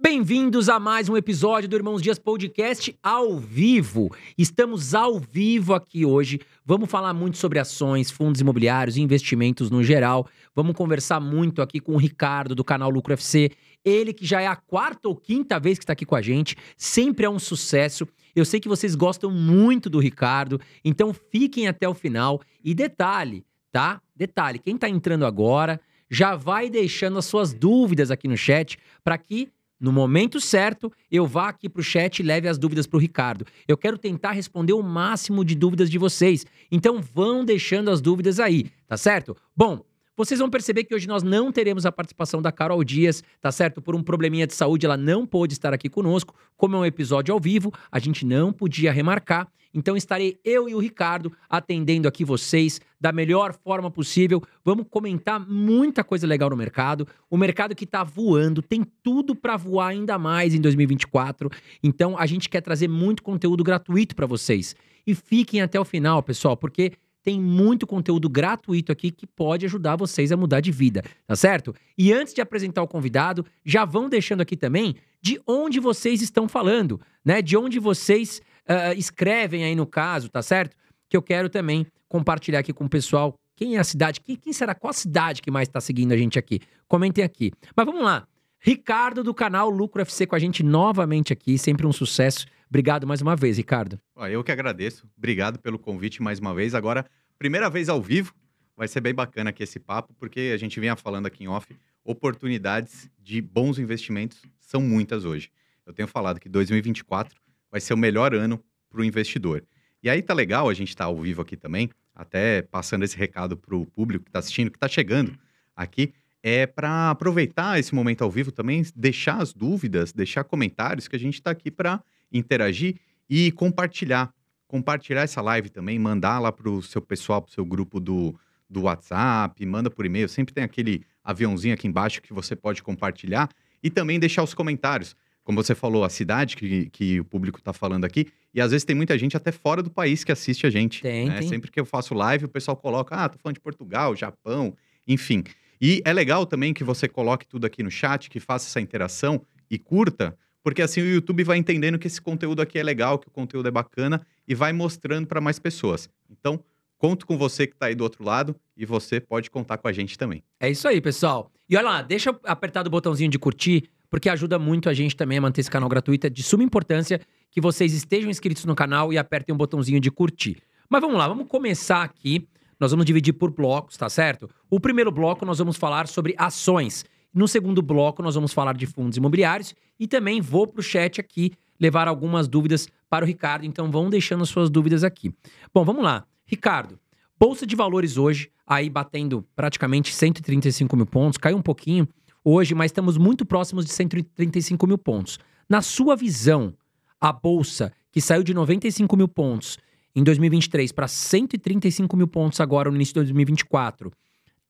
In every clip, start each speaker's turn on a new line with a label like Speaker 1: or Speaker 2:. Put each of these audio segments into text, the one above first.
Speaker 1: Bem-vindos a mais um episódio do Irmãos Dias Podcast ao vivo. Estamos ao vivo aqui hoje. Vamos falar muito sobre ações, fundos imobiliários, investimentos no geral. Vamos conversar muito aqui com o Ricardo do canal Lucro FC. Ele que já é a quarta ou quinta vez que está aqui com a gente, sempre é um sucesso. Eu sei que vocês gostam muito do Ricardo, então fiquem até o final. E detalhe, tá? Detalhe, quem está entrando agora já vai deixando as suas dúvidas aqui no chat para que no momento certo, eu vá aqui para o chat e leve as dúvidas para o Ricardo. Eu quero tentar responder o máximo de dúvidas de vocês. Então vão deixando as dúvidas aí, tá certo? Bom, vocês vão perceber que hoje nós não teremos a participação da Carol Dias, tá certo? Por um probleminha de saúde, ela não pôde estar aqui conosco. Como é um episódio ao vivo, a gente não podia remarcar. Então estarei eu e o Ricardo atendendo aqui vocês da melhor forma possível. Vamos comentar muita coisa legal no mercado. O mercado que está voando, tem tudo para voar ainda mais em 2024. Então a gente quer trazer muito conteúdo gratuito para vocês. E fiquem até o final, pessoal, porque tem muito conteúdo gratuito aqui que pode ajudar vocês a mudar de vida, tá certo? E antes de apresentar o convidado, já vão deixando aqui também de onde vocês estão falando, né? De onde vocês uh, escrevem aí no caso, tá certo? Que eu quero também compartilhar aqui com o pessoal. Quem é a cidade? Quem, quem será? Qual a cidade que mais está seguindo a gente aqui? Comentem aqui. Mas vamos lá. Ricardo do canal Lucro FC com a gente novamente aqui, sempre um sucesso. Obrigado mais uma vez, Ricardo.
Speaker 2: Eu que agradeço. Obrigado pelo convite mais uma vez. Agora, primeira vez ao vivo, vai ser bem bacana aqui esse papo, porque a gente vinha falando aqui em off, oportunidades de bons investimentos são muitas hoje. Eu tenho falado que 2024 vai ser o melhor ano para o investidor. E aí tá legal, a gente está ao vivo aqui também, até passando esse recado para o público que está assistindo, que está chegando aqui, é para aproveitar esse momento ao vivo também, deixar as dúvidas, deixar comentários, que a gente está aqui para interagir e compartilhar. Compartilhar essa live também, mandar lá para o seu pessoal, para o seu grupo do, do WhatsApp, manda por e-mail. Sempre tem aquele aviãozinho aqui embaixo que você pode compartilhar e também deixar os comentários como você falou, a cidade que, que o público está falando aqui. E às vezes tem muita gente até fora do país que assiste a gente.
Speaker 1: Tem,
Speaker 2: né?
Speaker 1: tem.
Speaker 2: Sempre que eu faço live, o pessoal coloca, ah, tô falando de Portugal, Japão, enfim. E é legal também que você coloque tudo aqui no chat, que faça essa interação e curta, porque assim o YouTube vai entendendo que esse conteúdo aqui é legal, que o conteúdo é bacana e vai mostrando para mais pessoas. Então, conto com você que está aí do outro lado e você pode contar com a gente também.
Speaker 1: É isso aí, pessoal. E olha lá, deixa apertar o botãozinho de curtir porque ajuda muito a gente também a manter esse canal gratuito. É de suma importância que vocês estejam inscritos no canal e apertem o botãozinho de curtir. Mas vamos lá, vamos começar aqui. Nós vamos dividir por blocos, tá certo? O primeiro bloco nós vamos falar sobre ações. No segundo bloco nós vamos falar de fundos imobiliários e também vou para o chat aqui levar algumas dúvidas para o Ricardo. Então vão deixando suas dúvidas aqui. Bom, vamos lá. Ricardo, Bolsa de Valores hoje, aí batendo praticamente 135 mil pontos, caiu um pouquinho hoje, mas estamos muito próximos de 135 mil pontos. Na sua visão, a bolsa que saiu de 95 mil pontos em 2023 para 135 mil pontos agora no início de 2024,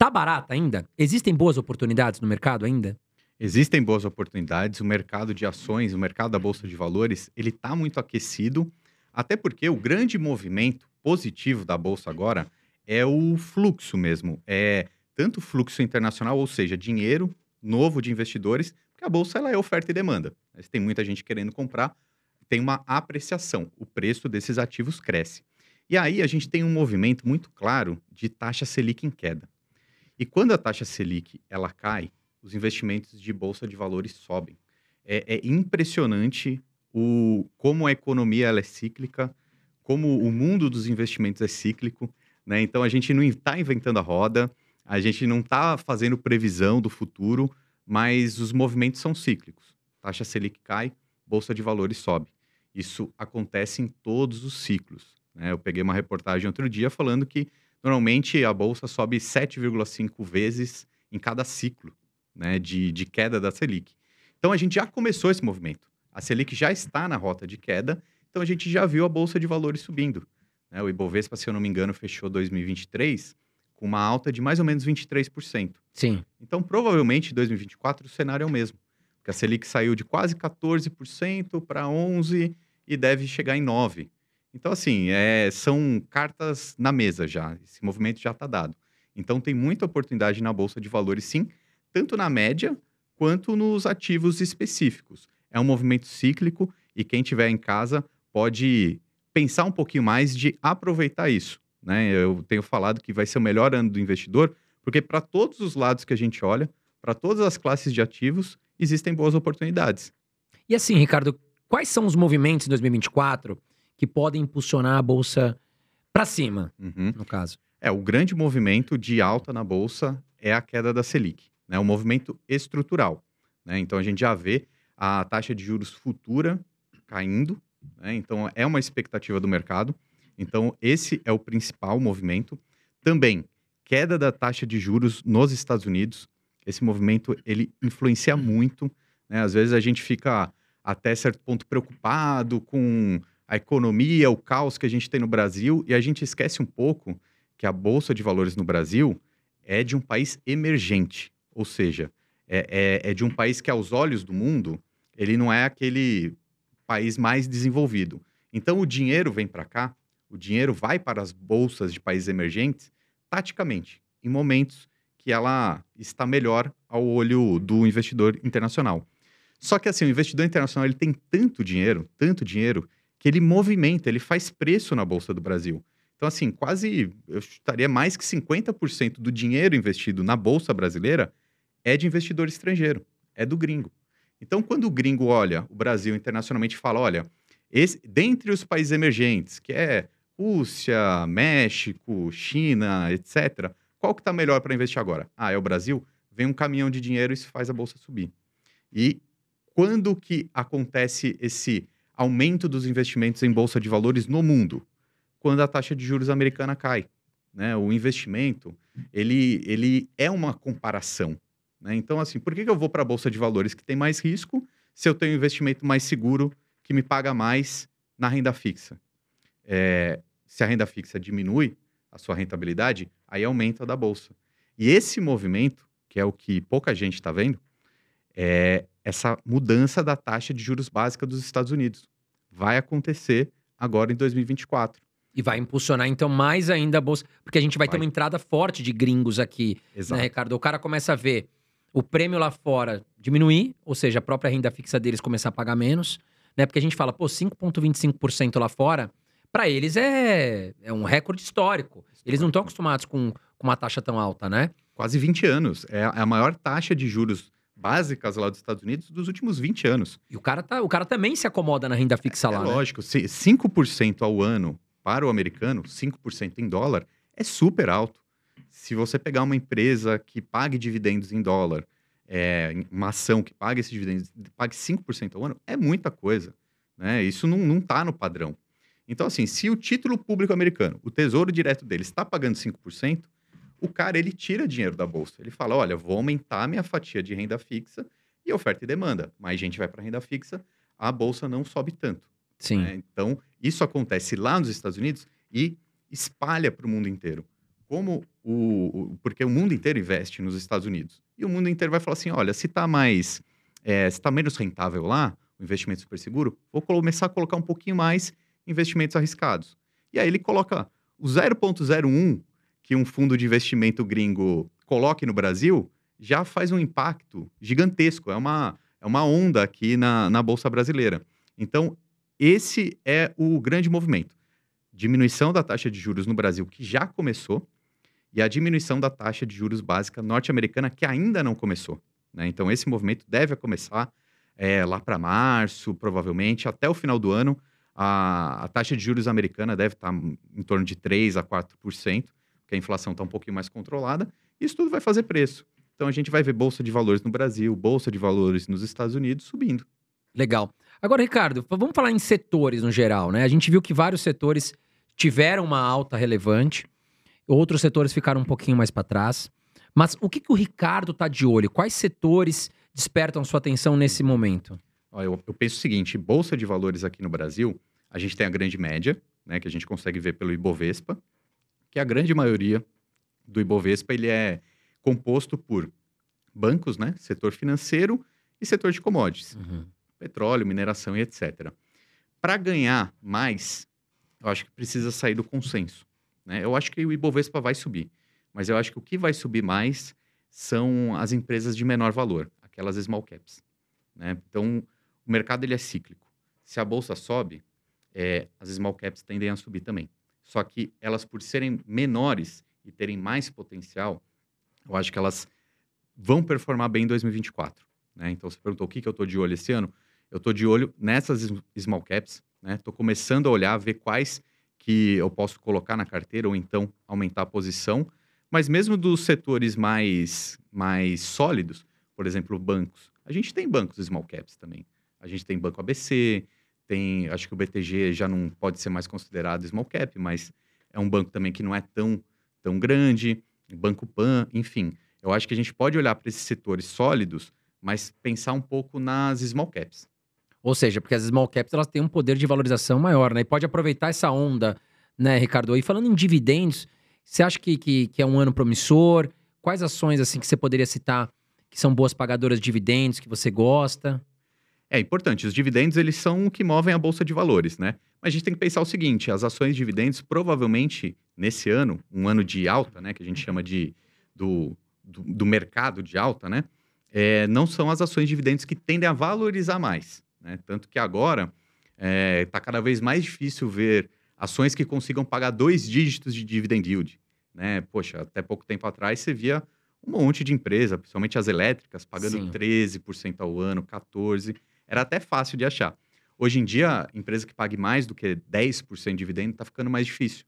Speaker 1: tá barata ainda? Existem boas oportunidades no mercado ainda?
Speaker 2: Existem boas oportunidades. O mercado de ações, o mercado da bolsa de valores, ele está muito aquecido, até porque o grande movimento positivo da bolsa agora é o fluxo mesmo. É tanto fluxo internacional, ou seja, dinheiro novo de investidores, porque a bolsa ela é oferta e demanda. Mas tem muita gente querendo comprar, tem uma apreciação, o preço desses ativos cresce. E aí a gente tem um movimento muito claro de taxa Selic em queda. E quando a taxa Selic ela cai, os investimentos de bolsa de valores sobem. É, é impressionante o como a economia ela é cíclica, como o mundo dos investimentos é cíclico. Né? Então a gente não está inventando a roda. A gente não está fazendo previsão do futuro, mas os movimentos são cíclicos. Taxa Selic cai, bolsa de valores sobe. Isso acontece em todos os ciclos. Né? Eu peguei uma reportagem outro dia falando que normalmente a bolsa sobe 7,5 vezes em cada ciclo né, de, de queda da Selic. Então a gente já começou esse movimento. A Selic já está na rota de queda, então a gente já viu a bolsa de valores subindo. Né? O Ibovespa, se eu não me engano, fechou 2023 com uma alta de mais ou menos 23%.
Speaker 1: Sim.
Speaker 2: Então, provavelmente, em 2024, o cenário é o mesmo. Porque a Selic saiu de quase 14% para 11% e deve chegar em 9%. Então, assim, é, são cartas na mesa já. Esse movimento já está dado. Então, tem muita oportunidade na Bolsa de Valores, sim, tanto na média quanto nos ativos específicos. É um movimento cíclico e quem tiver em casa pode pensar um pouquinho mais de aproveitar isso. Né? Eu tenho falado que vai ser o melhor ano do investidor, porque para todos os lados que a gente olha, para todas as classes de ativos, existem boas oportunidades.
Speaker 1: E assim, Ricardo, quais são os movimentos em 2024 que podem impulsionar a bolsa para cima,
Speaker 2: Uhum.
Speaker 1: no caso?
Speaker 2: É, o grande movimento de alta na bolsa é a queda da Selic, né? Um movimento estrutural, né? Então a gente já vê a taxa de juros futura caindo, né? Então é uma expectativa do mercado. Então esse é o principal movimento. Também queda da taxa de juros nos Estados Unidos. Esse movimento ele influencia muito, né? Às vezes a gente fica até certo ponto preocupado com a economia, o caos que a gente tem no Brasil e a gente esquece um pouco que a bolsa de valores no Brasil é de um país emergente, ou seja, é, é- é de um país que aos olhos do mundo ele não é aquele país mais desenvolvido. Então o dinheiro vem para cá, o dinheiro vai para as bolsas de países emergentes taticamente, em momentos que ela está melhor ao olho do investidor internacional. Só que assim, o investidor internacional ele tem tanto dinheiro, tanto dinheiro, que ele movimenta, ele faz preço na Bolsa do Brasil. Então, assim, quase, eu estaria mais que 50% do dinheiro investido na Bolsa brasileira é de investidor estrangeiro, é do gringo. Então, quando o gringo olha o Brasil internacionalmente fala, olha, esse, dentre os países emergentes, que é Rússia, México, China, etc., qual que está melhor para investir agora? Ah, é o Brasil? Vem um caminhão de dinheiro e isso faz a Bolsa subir. E quando que acontece esse aumento dos investimentos em bolsa de valores no mundo? Quando a taxa de juros americana cai. Né? O investimento, ele, ele é uma comparação. Né? Então, assim, por que, que eu vou para a bolsa de valores que tem mais risco se eu tenho um investimento mais seguro que me paga mais na renda fixa? É, se a renda fixa diminui a sua rentabilidade, aí aumenta a da bolsa. E esse movimento, que é o que pouca gente está vendo, é essa mudança da taxa de juros básica dos Estados Unidos. Vai acontecer agora em 2024.
Speaker 1: E vai impulsionar, então, mais ainda a bolsa. Porque a gente vai, ter
Speaker 2: Vai.
Speaker 1: uma entrada forte de gringos aqui,
Speaker 2: Exato.
Speaker 1: né, Ricardo? O cara começa a ver o prêmio lá fora diminuir, ou seja, a própria renda fixa deles começar a pagar menos, né? Porque a gente fala, pô, 5,25% lá fora, para eles é, é um recorde histórico. Eles não estão acostumados com, com uma taxa tão alta, né?
Speaker 2: Quase 20 anos. É é a maior taxa de juros básicas lá dos Estados Unidos dos últimos 20 anos.
Speaker 1: E o cara, tá, o cara também se acomoda na renda fixa lá,
Speaker 2: é
Speaker 1: né?
Speaker 2: lógico, se 5% ao ano para o americano, 5% em dólar, é super alto. Se você pegar uma empresa que pague dividendos em dólar, é, uma ação que pague esses dividendos, pague 5% ao ano, é muita coisa. Né? Isso não, não tá no padrão. Então, assim, se o título público americano, o tesouro direto dele, está pagando 5%, o cara ele tira dinheiro da bolsa. Ele fala: olha, vou aumentar minha fatia de renda fixa e oferta e demanda. Mais gente vai para renda fixa, a bolsa não sobe tanto.
Speaker 1: Sim.
Speaker 2: né? Então, isso acontece lá nos Estados Unidos e espalha para o mundo inteiro. Como o, o- Porque o mundo inteiro investe nos Estados Unidos. E o mundo inteiro vai falar assim: olha, se está mais. é, se está menos rentável lá, o investimento super seguro, vou começar a colocar um pouquinho mais investimentos arriscados. E aí ele coloca o 0,01 que um fundo de investimento gringo coloque no Brasil, já faz um impacto gigantesco. É uma, é uma onda aqui na, na Bolsa Brasileira. Então, esse é o grande movimento. Diminuição da taxa de juros no Brasil, que já começou, e a diminuição da taxa de juros básica norte-americana, que ainda não começou. né? Então, esse movimento deve começar é, lá para março, provavelmente, até o final do ano. A, a taxa de juros americana deve estar em torno de 3% a 4%, porque a inflação está um pouquinho mais controlada. Isso tudo vai fazer preço. Então, a gente vai ver bolsa de valores no Brasil, bolsa de valores nos Estados Unidos subindo.
Speaker 1: Legal. Agora, Ricardo, vamos falar em setores no geral, né? A gente viu que vários setores tiveram uma alta relevante, outros setores ficaram um pouquinho mais para trás. Mas o que, que o Ricardo tá de olho? Quais setores despertam sua atenção nesse momento?
Speaker 2: Eu, eu penso o seguinte: bolsa de valores aqui no Brasil, a gente tem a grande média, né, que a gente consegue ver pelo Ibovespa, que a grande maioria do Ibovespa ele é composto por bancos, né, setor financeiro e setor de commodities, petróleo, mineração e etc. Para ganhar mais, eu acho que precisa sair do consenso. Né? Eu acho que o Ibovespa vai subir, mas eu acho que o que vai subir mais são as empresas de menor valor, aquelas small caps. Né? Então, o mercado ele é cíclico. Se a bolsa sobe, é, as small caps tendem a subir também. Só que elas, por serem menores e terem mais potencial, eu acho que elas vão performar bem em 2024. Né? Então, você perguntou o que, que eu estou de olho esse ano. Eu estou de olho nessas small caps. Estou né? começando a olhar, ver quais que eu posso colocar na carteira ou então aumentar a posição. Mas mesmo dos setores mais, mais sólidos, por exemplo, bancos, a gente tem bancos small caps também. A gente tem Banco ABC, tem, acho que o BTG já não pode ser mais considerado small cap, mas é um banco também que não é tão, tão grande, Banco Pan, enfim. Eu acho que a gente pode olhar para esses setores sólidos, mas pensar um pouco nas small caps.
Speaker 1: Ou seja, porque as small caps elas têm um poder de valorização maior, né? E pode aproveitar essa onda, né, Ricardo? E falando em dividendos, você acha que, que, que é um ano promissor? Quais ações assim que você poderia citar que são boas pagadoras de dividendos, que você gosta?
Speaker 2: É importante, os dividendos eles são o que movem a bolsa de valores, né? Mas a gente tem que pensar o seguinte, as ações de dividendos provavelmente nesse ano, um ano de alta, né, que a gente chama de do, do, do mercado de alta, né? É, não são as ações de dividendos que tendem a valorizar mais, né? Tanto que agora está é, tá cada vez mais difícil ver ações que consigam pagar dois dígitos de dividend yield, né? Poxa, até pouco tempo atrás você via um monte de empresa, principalmente as elétricas, pagando Sim. 13% ao ano, 14%. Era até fácil de achar. Hoje em dia, empresa que pague mais do que 10% de dividendo está ficando mais difícil.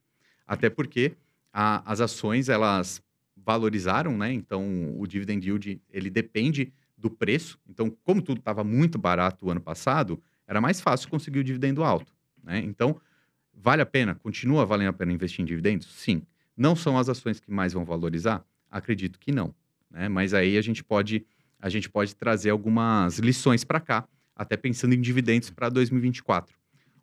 Speaker 2: Até porque a, as ações, elas valorizaram, né? Então, o dividend yield, ele depende do preço. Então, como tudo estava muito barato o ano passado, era mais fácil conseguir o dividendo alto, né? Então, vale a pena? Continua valendo a pena investir em dividendos? Sim. Não são as ações que mais vão valorizar? Acredito que não, né? Mas aí a gente pode a gente pode trazer algumas lições para cá, até pensando em dividendos para 2024.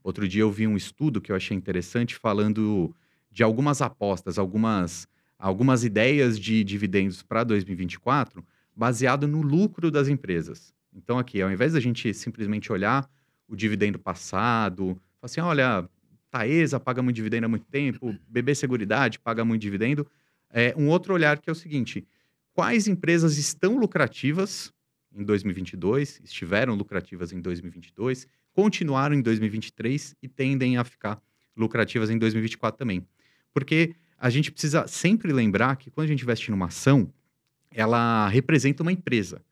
Speaker 2: Outro dia eu vi um estudo que eu achei interessante falando de algumas apostas, algumas algumas ideias de dividendos para 2024 baseado no lucro das empresas. Então aqui, ao invés da gente simplesmente olhar o dividendo passado, assim, olha, Taesa paga muito dividendo há muito tempo, BB Seguridade paga muito dividendo, é, um outro olhar que é o seguinte: quais empresas estão lucrativas em 2022, estiveram lucrativas em 2022, continuaram em 2023 e tendem a ficar lucrativas em 2024 também. Porque a gente precisa sempre lembrar que quando a gente investe numa ação, ela representa uma empresa.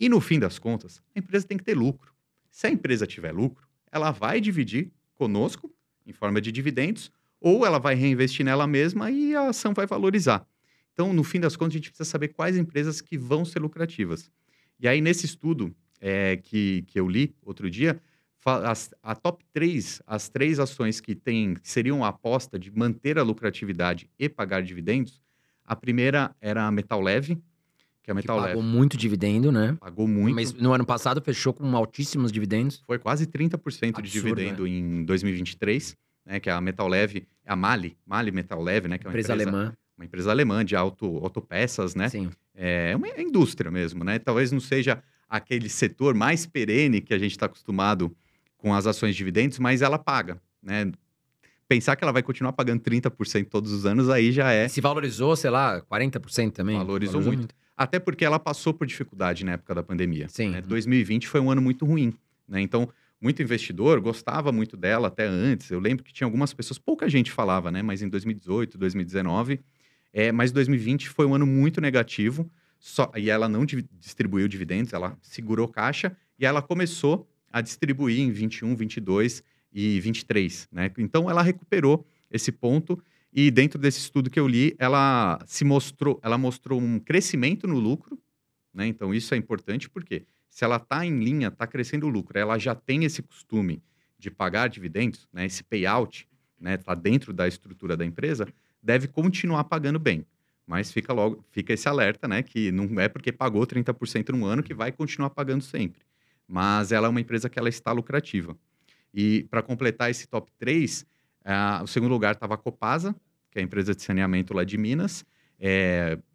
Speaker 2: E no fim das contas, a empresa tem que ter lucro. Se a empresa tiver lucro, ela vai dividir conosco em forma de dividendos ou ela vai reinvestir nela mesma e a ação vai valorizar. Então, no fim das contas, a gente precisa saber quais empresas que vão ser lucrativas. E aí, nesse estudo é, que, que eu li outro dia, as, a top 3, as três ações que, tem, que seriam a aposta de manter a lucratividade e pagar dividendos, a primeira era a Metal Leve, que é a Metal
Speaker 1: que pagou Leve. muito dividendo, né?
Speaker 2: Pagou muito.
Speaker 1: Mas no ano passado fechou com altíssimos dividendos.
Speaker 2: Foi quase 30% Absurdo, de dividendo né? em 2023 né, que é a Metal Leve, é a Mali, Mali Metal Leve, né, que é uma empresa,
Speaker 1: empresa alemã.
Speaker 2: Uma empresa alemã de auto, autopeças, né?
Speaker 1: Sim.
Speaker 2: É uma indústria mesmo, né? Talvez não seja aquele setor mais perene que a gente está acostumado com as ações de dividendos, mas ela paga, né? Pensar que ela vai continuar pagando 30% todos os anos, aí já é.
Speaker 1: Se valorizou, sei lá, 40% também.
Speaker 2: Valorizou, Valorizou muito. muito. Até porque ela passou por dificuldade na época da pandemia.
Speaker 1: Sim.
Speaker 2: Né? 2020 foi um ano muito ruim, né? Então, muito investidor gostava muito dela até antes. Eu lembro que tinha algumas pessoas, pouca gente falava, né? Mas em 2018, 2019, é, mas 2020 foi um ano muito negativo. Só, e ela não distribuiu dividendos, ela segurou caixa e ela começou a distribuir em 21, 22 e 23, né? Então ela recuperou esse ponto e dentro desse estudo que eu li, ela se mostrou, ela mostrou um crescimento no lucro, né? Então isso é importante porque se ela está em linha, está crescendo o lucro, ela já tem esse costume de pagar dividendos, né, esse payout, está né, tá dentro da estrutura da empresa, deve continuar pagando bem. Mas fica logo, fica esse alerta, né, que não é porque pagou 30% no ano que vai continuar pagando sempre. Mas ela é uma empresa que ela está lucrativa. E para completar esse top 3, uh, o segundo lugar estava a Copasa, que é a empresa de saneamento lá de Minas.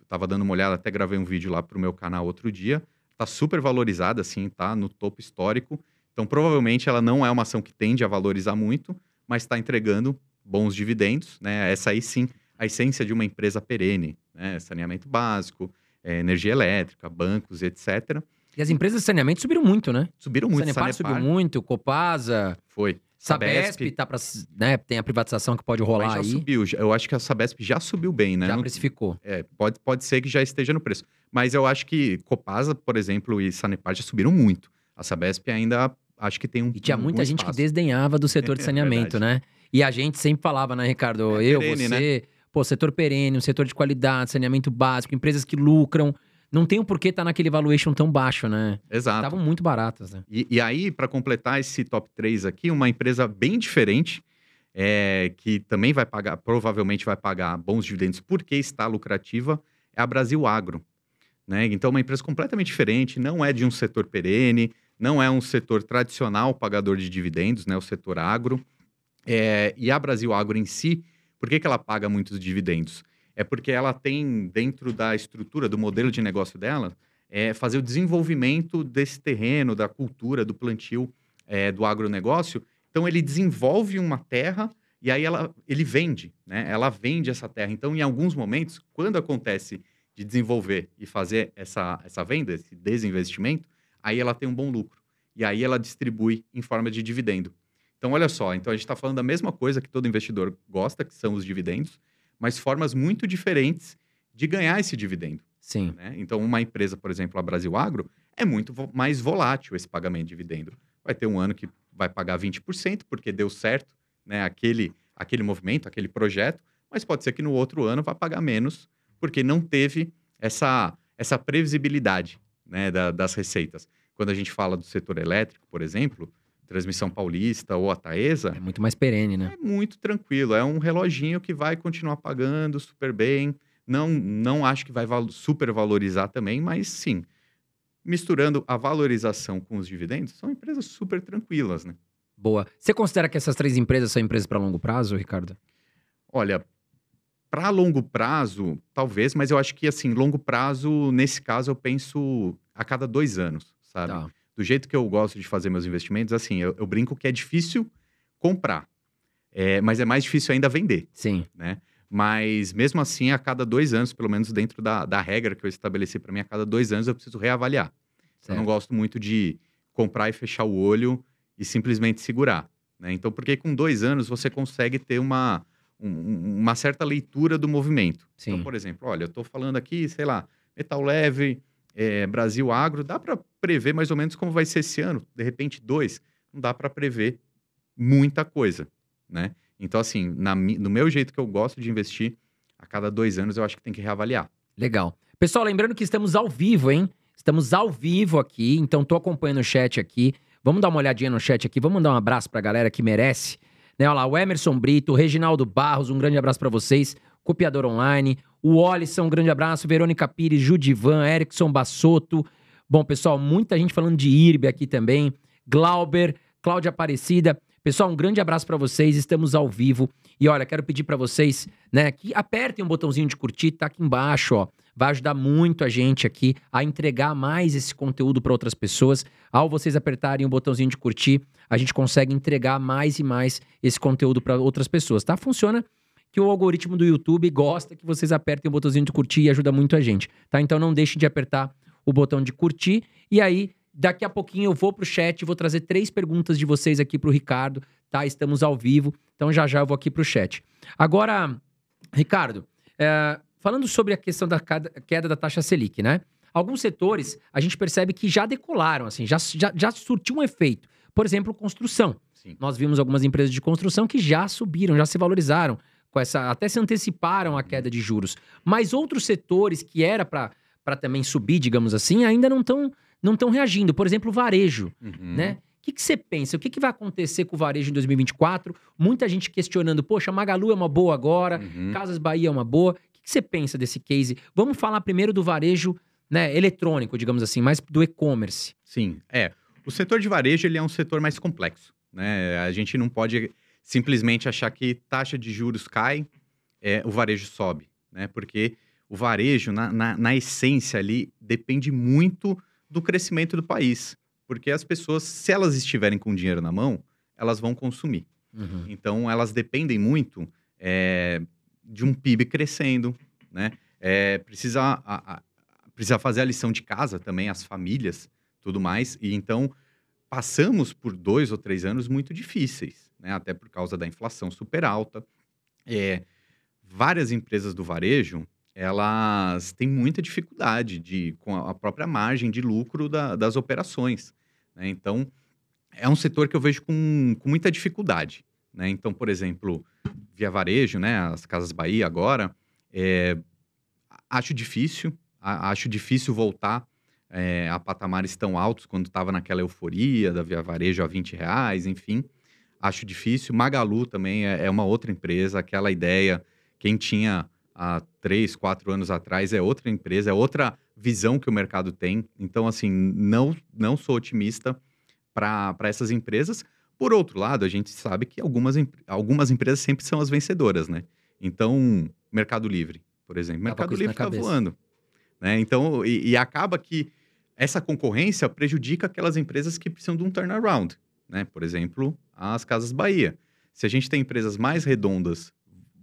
Speaker 2: Estava é, dando uma olhada, até gravei um vídeo lá para o meu canal outro dia está super valorizada, assim, tá no topo histórico. Então, provavelmente ela não é uma ação que tende a valorizar muito, mas está entregando bons dividendos, né? Essa aí sim, a essência de uma empresa perene, né? Saneamento básico, é, energia elétrica, bancos, etc.
Speaker 1: E as empresas de saneamento subiram muito, né?
Speaker 2: Subiram muito.
Speaker 1: Sanepar, subiu muito, Copasa,
Speaker 2: Foi.
Speaker 1: Sabesp, tá pra, né, tem a privatização que pode rolar
Speaker 2: já
Speaker 1: aí.
Speaker 2: subiu. Eu acho que a Sabesp já subiu bem, né?
Speaker 1: Já precificou.
Speaker 2: É, pode, pode ser que já esteja no preço. Mas eu acho que Copasa, por exemplo, e Sanepar já subiram muito. A Sabesp ainda acho que tem um
Speaker 1: E tinha muita
Speaker 2: um
Speaker 1: gente que
Speaker 2: espaço.
Speaker 1: desdenhava do setor de
Speaker 2: É
Speaker 1: saneamento, né? E a gente sempre falava, né, Ricardo?
Speaker 2: É
Speaker 1: eu,
Speaker 2: perene,
Speaker 1: você, pô, setor perene, um setor de qualidade, saneamento básico, empresas que lucram. Não tem o porquê estar naquele valuation tão baixo, né?
Speaker 2: Exato.
Speaker 1: Estavam muito baratas, né?
Speaker 2: E, e aí, para completar esse top 3 aqui, uma empresa bem diferente, é, que também vai pagar, provavelmente vai pagar bons dividendos porque está lucrativa, é a Brasil Agro. Né? Então, uma empresa completamente diferente, não é de um setor perene, não é um setor tradicional pagador de dividendos, né? o setor agro. É, e a Brasil Agro em si, por que, que ela paga muitos dividendos? É porque ela tem, dentro da estrutura, do modelo de negócio dela, é fazer o desenvolvimento desse terreno, da cultura, do plantio é, do agronegócio. Então, ele desenvolve uma terra e aí ela, ele vende, né? Ela vende essa terra. Então, em alguns momentos, quando acontece de desenvolver e fazer essa, essa venda, esse desinvestimento, aí ela tem um bom lucro. E aí ela distribui em forma de dividendo. Então, olha só, então a gente está falando da mesma coisa que todo investidor gosta, que são os dividendos, mas formas muito diferentes de ganhar esse dividendo.
Speaker 1: Sim.
Speaker 2: né? Então, uma empresa, por exemplo, a Brasil Agro, é muito vo- mais volátil esse pagamento de dividendo. Vai ter um ano que vai pagar 20%, porque deu certo né, aquele, aquele movimento, aquele projeto, mas pode ser que no outro ano vá pagar menos, porque não teve essa, essa previsibilidade né, da- das receitas. Quando a gente fala do setor elétrico, por exemplo, Transmissão Paulista ou a Taesa,
Speaker 1: É muito mais perene, né?
Speaker 2: é muito tranquilo. É um reloginho que vai continuar pagando super bem. Não, não acho que vai val- supervalorizar também, mas sim, misturando a valorização com os dividendos, são empresas super tranquilas, né?
Speaker 1: Boa. Você considera que essas três empresas são empresas para longo prazo, Ricardo?
Speaker 2: Olha, para longo prazo, talvez, mas eu acho que, assim, longo prazo, nesse caso, eu penso a cada dois anos, sabe?
Speaker 1: Tá.
Speaker 2: Do jeito que eu gosto de fazer meus investimentos, assim, eu, eu brinco que é difícil comprar, é, mas é mais difícil ainda vender,
Speaker 1: Sim.
Speaker 2: né? Mas mesmo assim, a cada dois anos, pelo menos dentro da, da regra que eu estabeleci para mim, a cada dois anos eu preciso reavaliar. Eu não
Speaker 1: certo.
Speaker 2: gosto muito de comprar e fechar o olho e simplesmente segurar. Né? Então, porque com dois anos você consegue ter uma, um- uma certa leitura do movimento.
Speaker 1: Sim.
Speaker 2: Então, por exemplo, olha, eu estou falando aqui, sei lá, metal leve, é, Brasil agro, dá para prever mais ou menos como vai ser esse ano. De repente, dois, não dá para prever muita coisa, né? Então, assim, na no meu jeito que eu gosto de investir, a cada dois anos eu acho que tem que reavaliar.
Speaker 1: Legal. Pessoal, lembrando que estamos ao vivo, hein? Estamos ao vivo aqui, então tô acompanhando o chat aqui. Vamos dar uma olhadinha no chat aqui, vamos mandar um abraço pra galera que merece. Né, olha lá, o Emerson Brito, o Reginaldo Barros, um grande abraço pra vocês. Copiador Online, o Olisson, um grande abraço. Verônica Pires, Judivan, Erickson Bassotto. Bom, pessoal, muita gente falando de IRB aqui também. Glauber, Cláudia Aparecida. Pessoal, um grande abraço pra vocês. Estamos ao vivo. E olha, quero pedir pra vocês, né, que apertem o botãozinho de curtir, tá aqui embaixo, ó. Vai ajudar muito a gente aqui a entregar mais esse conteúdo para outras pessoas. Ao vocês apertarem o botãozinho de curtir, a gente consegue entregar mais e mais esse conteúdo para outras pessoas, tá? Funciona que o algoritmo do YouTube gosta que vocês apertem o botãozinho de curtir e ajuda muito a gente, tá? Então não deixem de apertar o botão de curtir e aí daqui a pouquinho eu vou pro chat e vou trazer três perguntas de vocês aqui pro Ricardo, tá? Estamos ao vivo, então já já eu vou aqui pro chat. Agora, Ricardo, é, falando sobre a questão da queda da taxa Selic, né? Alguns setores a gente percebe que já decolaram, assim, já, já, já surtiu um efeito. Por exemplo, construção.
Speaker 2: Sim.
Speaker 1: Nós vimos algumas empresas de construção que já subiram, já se valorizaram, com essa, até se anteciparam a queda de juros. Mas outros setores que era para também subir, digamos assim, ainda não estão não tão reagindo. Por exemplo, o varejo
Speaker 2: Uhum.
Speaker 1: né? O que, que você pensa? O que, que vai acontecer com o varejo em 2024? Muita gente questionando, poxa, Magalu é uma boa agora,
Speaker 2: Uhum.
Speaker 1: Casas Bahia é uma boa. O que, que você pensa desse case? Vamos falar primeiro do varejo né, eletrônico, digamos assim, mais do e-commerce.
Speaker 2: Sim, é. O setor de varejo ele é um setor mais complexo, né? A gente não pode simplesmente achar que taxa de juros cai, é, o varejo sobe, né? Porque o varejo, na, na, na essência ali, depende muito do crescimento do país. Porque as pessoas, se elas estiverem com dinheiro na mão, elas vão consumir. Então, elas dependem muito é, de um PIB crescendo, né? É, precisa, a- a- precisa fazer a lição de casa também, as famílias tudo mais. E então passamos por dois ou três anos muito difíceis, né? Até por causa da inflação super alta. É, várias empresas do varejo elas têm muita dificuldade de, com a própria margem de lucro da, das operações. Né? Então, é um setor que eu vejo com, com muita dificuldade. Né? Então, por exemplo, via varejo, né, as Casas Bahia agora, é, acho difícil, a, acho difícil voltar é, a patamares tão altos quando estava naquela euforia da via varejo a 20 reais, enfim, acho difícil. Magalu também é, é uma outra empresa, aquela ideia, quem tinha há três, quatro anos atrás é outra empresa, é outra visão que o mercado tem. Então, assim, não, não sou otimista para essas empresas. Por outro lado, a gente sabe que algumas, algumas empresas sempre são as vencedoras, né? Então, Mercado Livre, por exemplo. Mercado Livre está voando. Né? Então, e, e, acaba que essa concorrência prejudica aquelas empresas que precisam de um turnaround. Né? Por exemplo, as Casas Bahia. Se a gente tem empresas mais redondas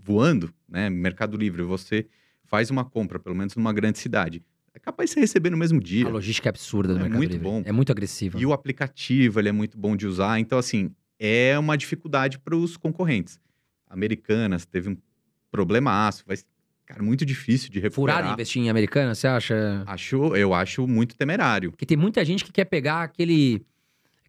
Speaker 2: voando, né? Mercado Livre, você faz uma compra, pelo menos numa grande cidade, é capaz de você receber no mesmo dia.
Speaker 1: A logística é absurda do
Speaker 2: é
Speaker 1: Mercado
Speaker 2: muito
Speaker 1: Livre.
Speaker 2: bom.
Speaker 1: É muito agressiva.
Speaker 2: E o aplicativo, ele é muito bom de usar. Então, assim, é uma dificuldade para os concorrentes. Americanas teve um problemaço, vai cara, muito difícil de recuperar.
Speaker 1: Furado investir em Americanas, você acha?
Speaker 2: Acho, eu acho muito temerário.
Speaker 1: Porque tem muita gente que quer pegar aquele,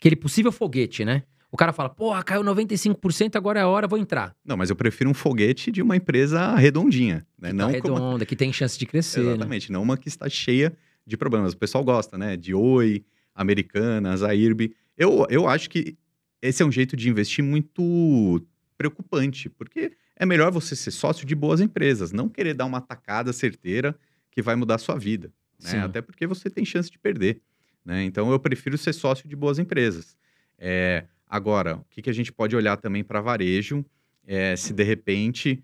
Speaker 1: aquele possível foguete, né? O cara fala, porra, caiu 95%, agora é a hora, vou entrar.
Speaker 2: Não, mas eu prefiro um foguete de uma empresa redondinha, né?
Speaker 1: Que
Speaker 2: não
Speaker 1: tá redonda,
Speaker 2: como...
Speaker 1: que tem chance de crescer. né?
Speaker 2: Exatamente, né? não uma que está cheia de problemas. O pessoal gosta, né? De Oi, Americanas, a IRB. Eu, eu acho que esse é um jeito de investir muito preocupante, porque é melhor você ser sócio de boas empresas, não querer dar uma tacada certeira que vai mudar a sua vida. Né? Até porque você tem chance de perder. Né? Então eu prefiro ser sócio de boas empresas. É, Agora, o que, que a gente pode olhar também para varejo, é, se de repente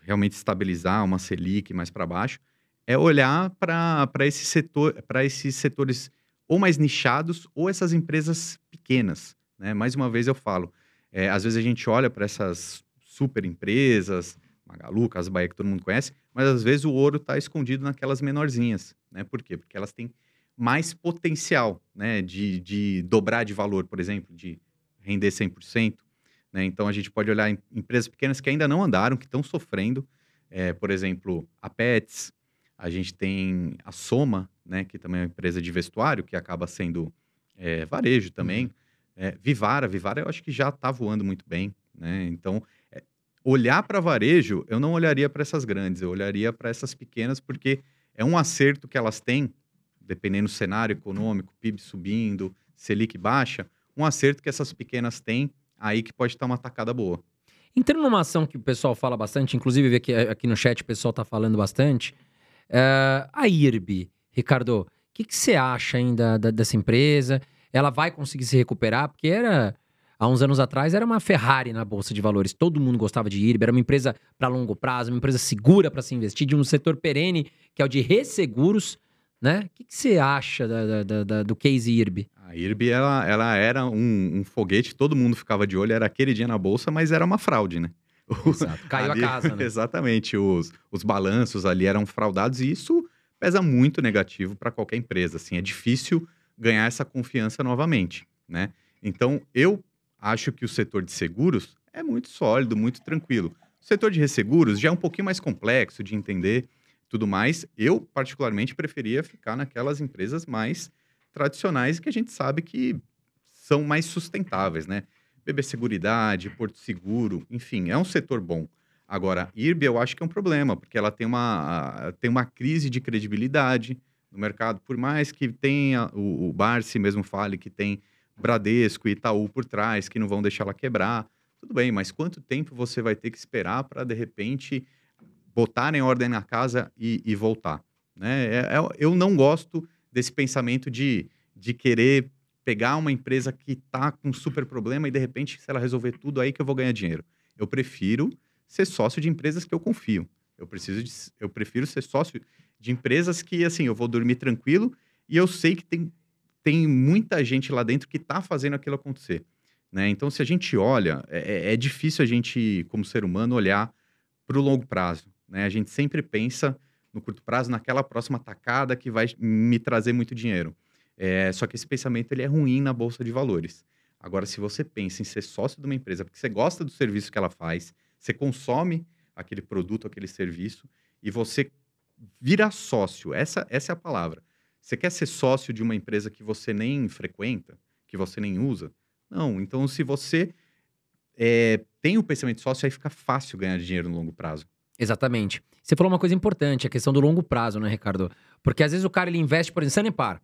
Speaker 2: realmente estabilizar uma Selic mais para baixo, é olhar para esse setor, esses setores ou mais nichados ou essas empresas pequenas. Né? Mais uma vez eu falo, é, às vezes a gente olha para essas super empresas, Magalu, Casa Bahia, que todo mundo conhece, mas às vezes o ouro está escondido naquelas menorzinhas. Né? Por quê? Porque elas têm mais potencial né? de, de dobrar de valor, por exemplo, de render 100%. Né? Então, a gente pode olhar em empresas pequenas que ainda não andaram, que estão sofrendo. É, por exemplo, a Pets, a gente tem a Soma, né, que também é uma empresa de vestuário, que acaba sendo é, varejo também. Uhum. É, Vivara, Vivara eu acho que já está voando muito bem. Né? Então, é, olhar para varejo, eu não olharia para essas grandes, eu olharia para essas pequenas, porque é um acerto que elas têm, dependendo do cenário econômico, PIB subindo, Selic baixa, um acerto que essas pequenas têm, aí que pode estar uma tacada boa.
Speaker 1: Entrando numa ação que o pessoal fala bastante, inclusive aqui, aqui no chat o pessoal está falando bastante, uh, a IRB, Ricardo, o que, que você acha ainda da, dessa empresa? Ela vai conseguir se recuperar? Porque era há uns anos atrás era uma Ferrari na bolsa de valores. Todo mundo gostava de IRB, era uma empresa para longo prazo, uma empresa segura para se investir, de um setor perene que é o de resseguros né? O que, que você acha da, da, da, do case IRB?
Speaker 2: A IRB, ela, ela era um, um, foguete, todo mundo ficava de olho, era aquele dia na bolsa, mas era uma fraude, né?
Speaker 1: Exato. Caiu ali, a casa, né?
Speaker 2: Exatamente. Os, os balanços ali eram fraudados e isso pesa muito negativo para qualquer empresa. Assim, é difícil ganhar essa confiança novamente, né? Então, eu acho que o setor de seguros é muito sólido, muito tranquilo. O setor de resseguros já é um pouquinho mais complexo de entender, tudo mais, eu particularmente preferia ficar naquelas empresas mais tradicionais que a gente sabe que são mais sustentáveis, né? BB Seguridade, Porto Seguro, enfim, é um setor bom. Agora, IRB eu acho que é um problema, porque ela tem uma, tem uma crise de credibilidade no mercado, por mais que tenha, o, o Barsi mesmo fale que tem Bradesco e Itaú por trás, que não vão deixar ela quebrar, tudo bem, mas quanto tempo você vai ter que esperar para, de repente, botar em ordem na casa e, e voltar. Né? É, é, eu não gosto desse pensamento de, de querer pegar uma empresa que está com super problema e de repente, se ela resolver tudo, aí que eu vou ganhar dinheiro. Eu prefiro ser sócio de empresas que eu confio. Eu, preciso de, eu prefiro ser sócio de empresas que, assim, eu vou dormir tranquilo e eu sei que tem, tem muita gente lá dentro que está fazendo aquilo acontecer. Né? Então, se a gente olha, é, é, é difícil a gente, como ser humano, olhar para o longo prazo. Né? A gente sempre pensa no curto prazo naquela próxima tacada que vai me trazer muito dinheiro. É, só que esse pensamento ele é ruim na bolsa de valores. Agora, se você pensa em ser sócio de uma empresa porque você gosta do serviço que ela faz, você consome aquele produto, aquele serviço e você vira sócio, essa, essa é a palavra. Você quer ser sócio de uma empresa que você nem frequenta, que você nem usa? Não. Então, se você é, tem o pensamento sócio, aí fica fácil ganhar dinheiro no longo prazo.
Speaker 1: Exatamente. Você falou uma coisa importante, a questão do longo prazo, né, Ricardo? Porque às vezes o cara ele investe, por exemplo, Sanepar.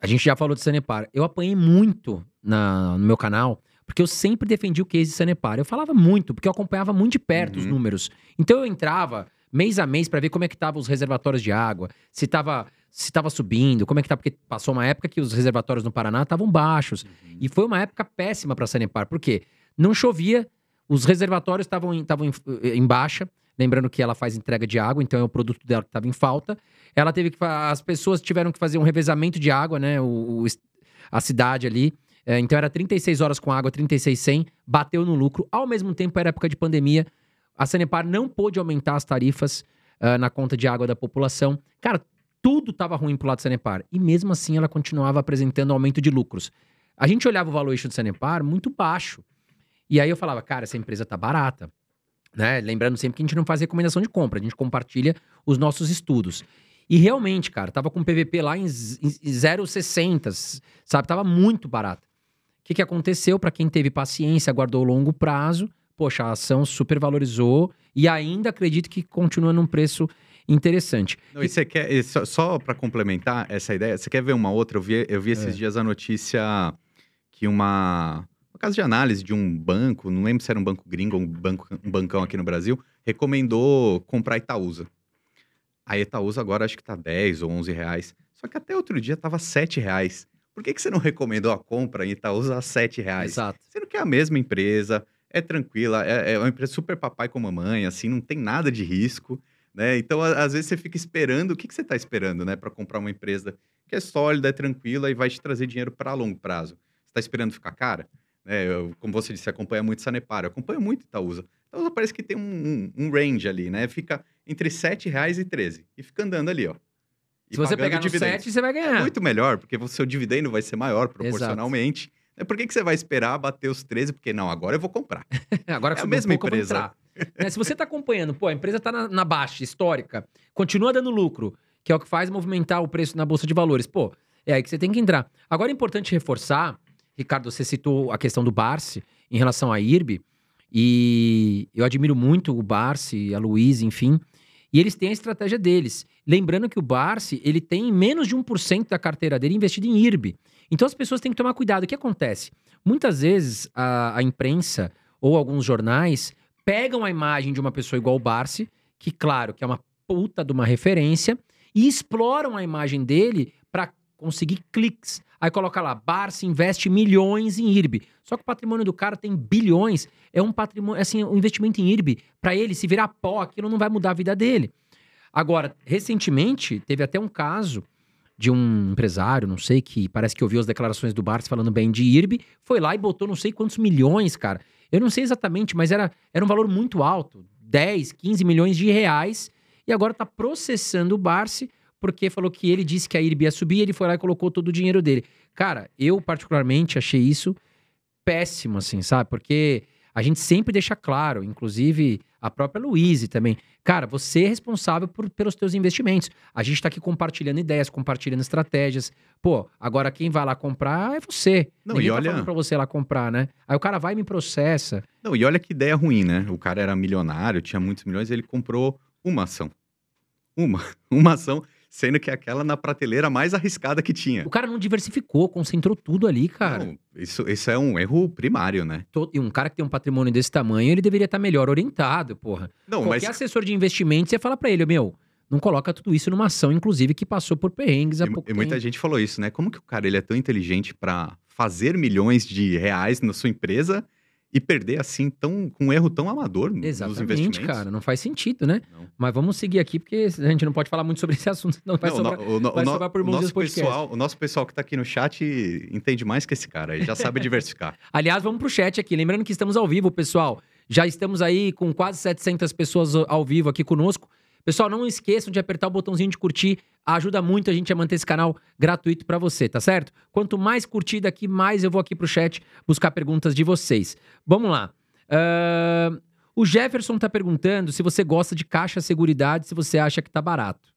Speaker 1: A gente já falou de Sanepar. Eu apanhei muito na, no meu canal, porque eu sempre defendi o case de Sanepar. Eu falava muito, porque eu acompanhava muito de perto uhum. os números. Então eu entrava mês a mês para ver como é que estavam os reservatórios de água, se estava se tava subindo, como é que tá, porque passou uma época que os reservatórios no Paraná estavam baixos. Uhum. E foi uma época péssima para Sanepar. Por quê? Não chovia, os reservatórios estavam em, em, em baixa, lembrando que ela faz entrega de água, então é o produto dela que estava em falta. Ela teve que as pessoas tiveram que fazer um revezamento de água, né? O, o a cidade ali. É, então era 36 horas com água, 36 sem, bateu no lucro. Ao mesmo tempo era época de pandemia. A Sanepar não pôde aumentar as tarifas uh, na conta de água da população. Cara, tudo estava ruim pro lado da Sanepar. E mesmo assim ela continuava apresentando aumento de lucros. A gente olhava o valuation do Sanepar muito baixo. E aí eu falava, cara, essa empresa tá barata. Né? Lembrando sempre que a gente não faz recomendação de compra, a gente compartilha os nossos estudos. E realmente, cara, tava com PVP lá em, em 0,60, sabe? Tava muito barato. O que, que aconteceu? Para quem teve paciência, aguardou longo prazo, poxa, a ação super valorizou e ainda acredito que continua num preço interessante.
Speaker 2: Não, e você quer, só, só para complementar essa ideia, você quer ver uma outra? Eu vi, eu vi esses é. dias a notícia que uma uma casa de análise de um banco, não lembro se era um banco gringo ou um, banco, um bancão aqui no Brasil, recomendou comprar Itaúsa. A Itaúsa agora acho que tá 10 ou 11 reais. Só que até outro dia tava 7 reais. Por que, que você não recomendou a compra em Itaúsa a 7 reais?
Speaker 1: Exato.
Speaker 2: Sendo que é a mesma empresa, é tranquila, é, é uma empresa super papai com mamãe, assim, não tem nada de risco, né? Então, às vezes você fica esperando, o que, que você está esperando, né, para comprar uma empresa que é sólida, é tranquila e vai te trazer dinheiro para longo prazo? Você está esperando ficar cara? É, eu, como você disse, acompanha muito Sanepar. Eu acompanho muito Itaúsa. Itaúsa parece que tem um, um, um range ali, né? Fica entre R$ 7,00 e 13 E fica andando ali, ó.
Speaker 1: Se você pegar no 7, você vai ganhar.
Speaker 2: É muito melhor, porque o seu dividendo vai ser maior proporcionalmente. Exato. Por que, que você vai esperar bater os 13? Porque não, agora eu vou comprar.
Speaker 1: agora
Speaker 2: é a mesma empresa.
Speaker 1: né? Se você está acompanhando, pô, a empresa está na, na, baixa, histórica, continua dando lucro, que é o que faz movimentar o preço na Bolsa de Valores. Pô, é aí que você tem que entrar. Agora é importante reforçar Ricardo, você citou a questão do Barsi em relação à IRB, e eu admiro muito o Barsi, a Luiz, enfim, e eles têm a estratégia deles. Lembrando que o Barsi, ele tem menos de 1% da carteira dele investido em IRB. Então as pessoas têm que tomar cuidado. O que acontece? Muitas vezes a, a imprensa ou alguns jornais pegam a imagem de uma pessoa igual o Barsi, que claro, que é uma puta de uma referência, e exploram a imagem dele para conseguir cliques. Aí coloca lá, Barça investe milhões em IRB. Só que o patrimônio do cara tem bilhões. É um patrimônio, assim, um investimento em IRB, para ele se virar pó, aquilo não vai mudar a vida dele. Agora, recentemente, teve até um caso de um empresário, não sei, que parece que ouviu as declarações do Barça falando bem de IRB, foi lá e botou não sei quantos milhões, cara. Eu não sei exatamente, mas era, era um valor muito alto, 10, 15 milhões de reais, e agora tá processando o Barça porque falou que ele disse que a IRB ia subir, ele foi lá e colocou todo o dinheiro dele. Cara, eu particularmente achei isso péssimo, assim, sabe? Porque a gente sempre deixa claro, inclusive a própria Luíse também. Cara, você é responsável por, pelos teus investimentos. A gente tá aqui compartilhando ideias, compartilhando estratégias. Pô, agora quem vai lá comprar é você.
Speaker 2: Não,
Speaker 1: Ninguém
Speaker 2: e
Speaker 1: tá
Speaker 2: olha...
Speaker 1: falando pra você lá comprar, né? Aí o cara vai e me processa.
Speaker 2: Não, e olha que ideia ruim, né? O cara era milionário, tinha muitos milhões, ele comprou uma ação. Uma. Uma ação sendo que aquela na prateleira mais arriscada que tinha.
Speaker 1: O cara não diversificou, concentrou tudo ali, cara. Não,
Speaker 2: isso, isso é um erro primário, né?
Speaker 1: E um cara que tem um patrimônio desse tamanho, ele deveria estar melhor orientado, porra.
Speaker 2: Não,
Speaker 1: Qualquer
Speaker 2: mas...
Speaker 1: assessor de investimentos, você fala para ele, meu, não coloca tudo isso numa ação, inclusive, que passou por perrengues há
Speaker 2: e,
Speaker 1: pouco
Speaker 2: e muita gente falou isso, né? Como que o cara ele é tão inteligente para fazer milhões de reais na sua empresa e perder assim tão com um erro tão amador
Speaker 1: Exatamente,
Speaker 2: nos investimentos.
Speaker 1: cara, não faz sentido, né? Não. Mas vamos seguir aqui porque a gente não pode falar muito sobre esse assunto, não vai não, sobrar, o, no, vai sobrar por o nosso
Speaker 2: pessoal, o nosso pessoal que está aqui no chat entende mais que esse cara, ele já sabe diversificar.
Speaker 1: Aliás, vamos pro chat aqui, lembrando que estamos ao vivo, pessoal. Já estamos aí com quase 700 pessoas ao vivo aqui conosco. Pessoal, não esqueçam de apertar o botãozinho de curtir. Ajuda muito a gente a manter esse canal gratuito para você, tá certo? Quanto mais curtida aqui, mais eu vou aqui pro chat buscar perguntas de vocês. Vamos lá. Uh, o Jefferson tá perguntando se você gosta de caixa seguridade, se você acha que tá barato.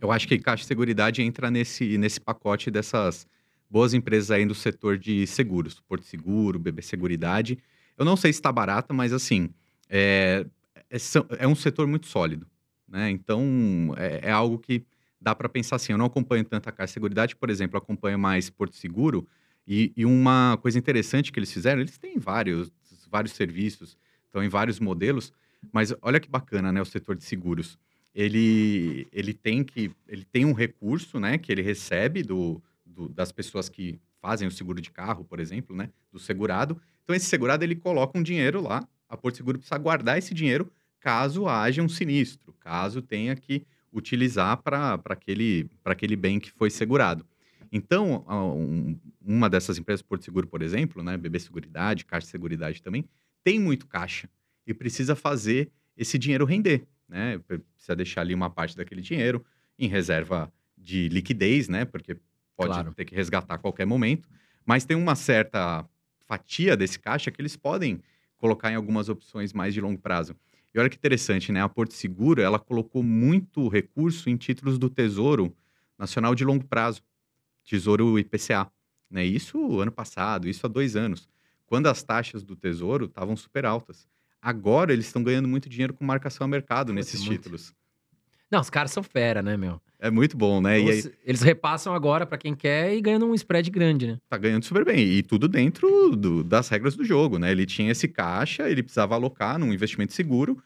Speaker 2: Eu acho que Caixa Seguridade entra nesse, nesse pacote dessas boas empresas aí do setor de seguros. Porto Seguro, BB Seguridade. Eu não sei se está barata, mas assim, é, é, é, um setor muito sólido. Né? Então, é, é algo que dá para pensar assim. Eu não acompanho tanto a Caixa Seguridade, por exemplo, acompanho mais Porto Seguro. E, e, uma coisa interessante que eles fizeram, eles têm vários, vários serviços, estão em vários modelos, mas olha que bacana, né, o setor de seguros ele, ele tem que ele tem um recurso, né, que ele recebe do, do, das pessoas que fazem o seguro de carro, por exemplo, né, do segurado. Então esse segurado ele coloca um dinheiro lá, a Porto Seguro precisa guardar esse dinheiro caso haja um sinistro, caso tenha que utilizar para aquele aquele bem que foi segurado. Então, um, uma dessas empresas, Porto Seguro, por exemplo, né, BB Seguridade, Caixa Seguridade também, tem muito caixa e precisa fazer esse dinheiro render né? Precisa deixar ali uma parte daquele dinheiro em reserva de liquidez, né? Porque pode claro. ter que resgatar a qualquer momento. Mas tem uma certa fatia desse caixa que eles podem colocar em algumas opções mais de longo prazo. E olha que interessante, né? A Porto Seguro, ela colocou muito recurso em títulos do Tesouro Nacional de longo prazo, Tesouro IPCA. Né? Isso ano passado, isso há dois anos, quando as taxas do Tesouro estavam super altas. Agora eles estão ganhando muito dinheiro com marcação a mercado nesses muito. títulos.
Speaker 1: Não, os caras são fera, né, meu?
Speaker 2: É muito bom, né?
Speaker 1: Então, aí... Eles repassam agora para quem quer e ganhando um spread grande, né?
Speaker 2: Tá ganhando super bem. E tudo dentro do, das regras do jogo, né? Ele tinha esse caixa, ele precisava alocar num investimento seguro.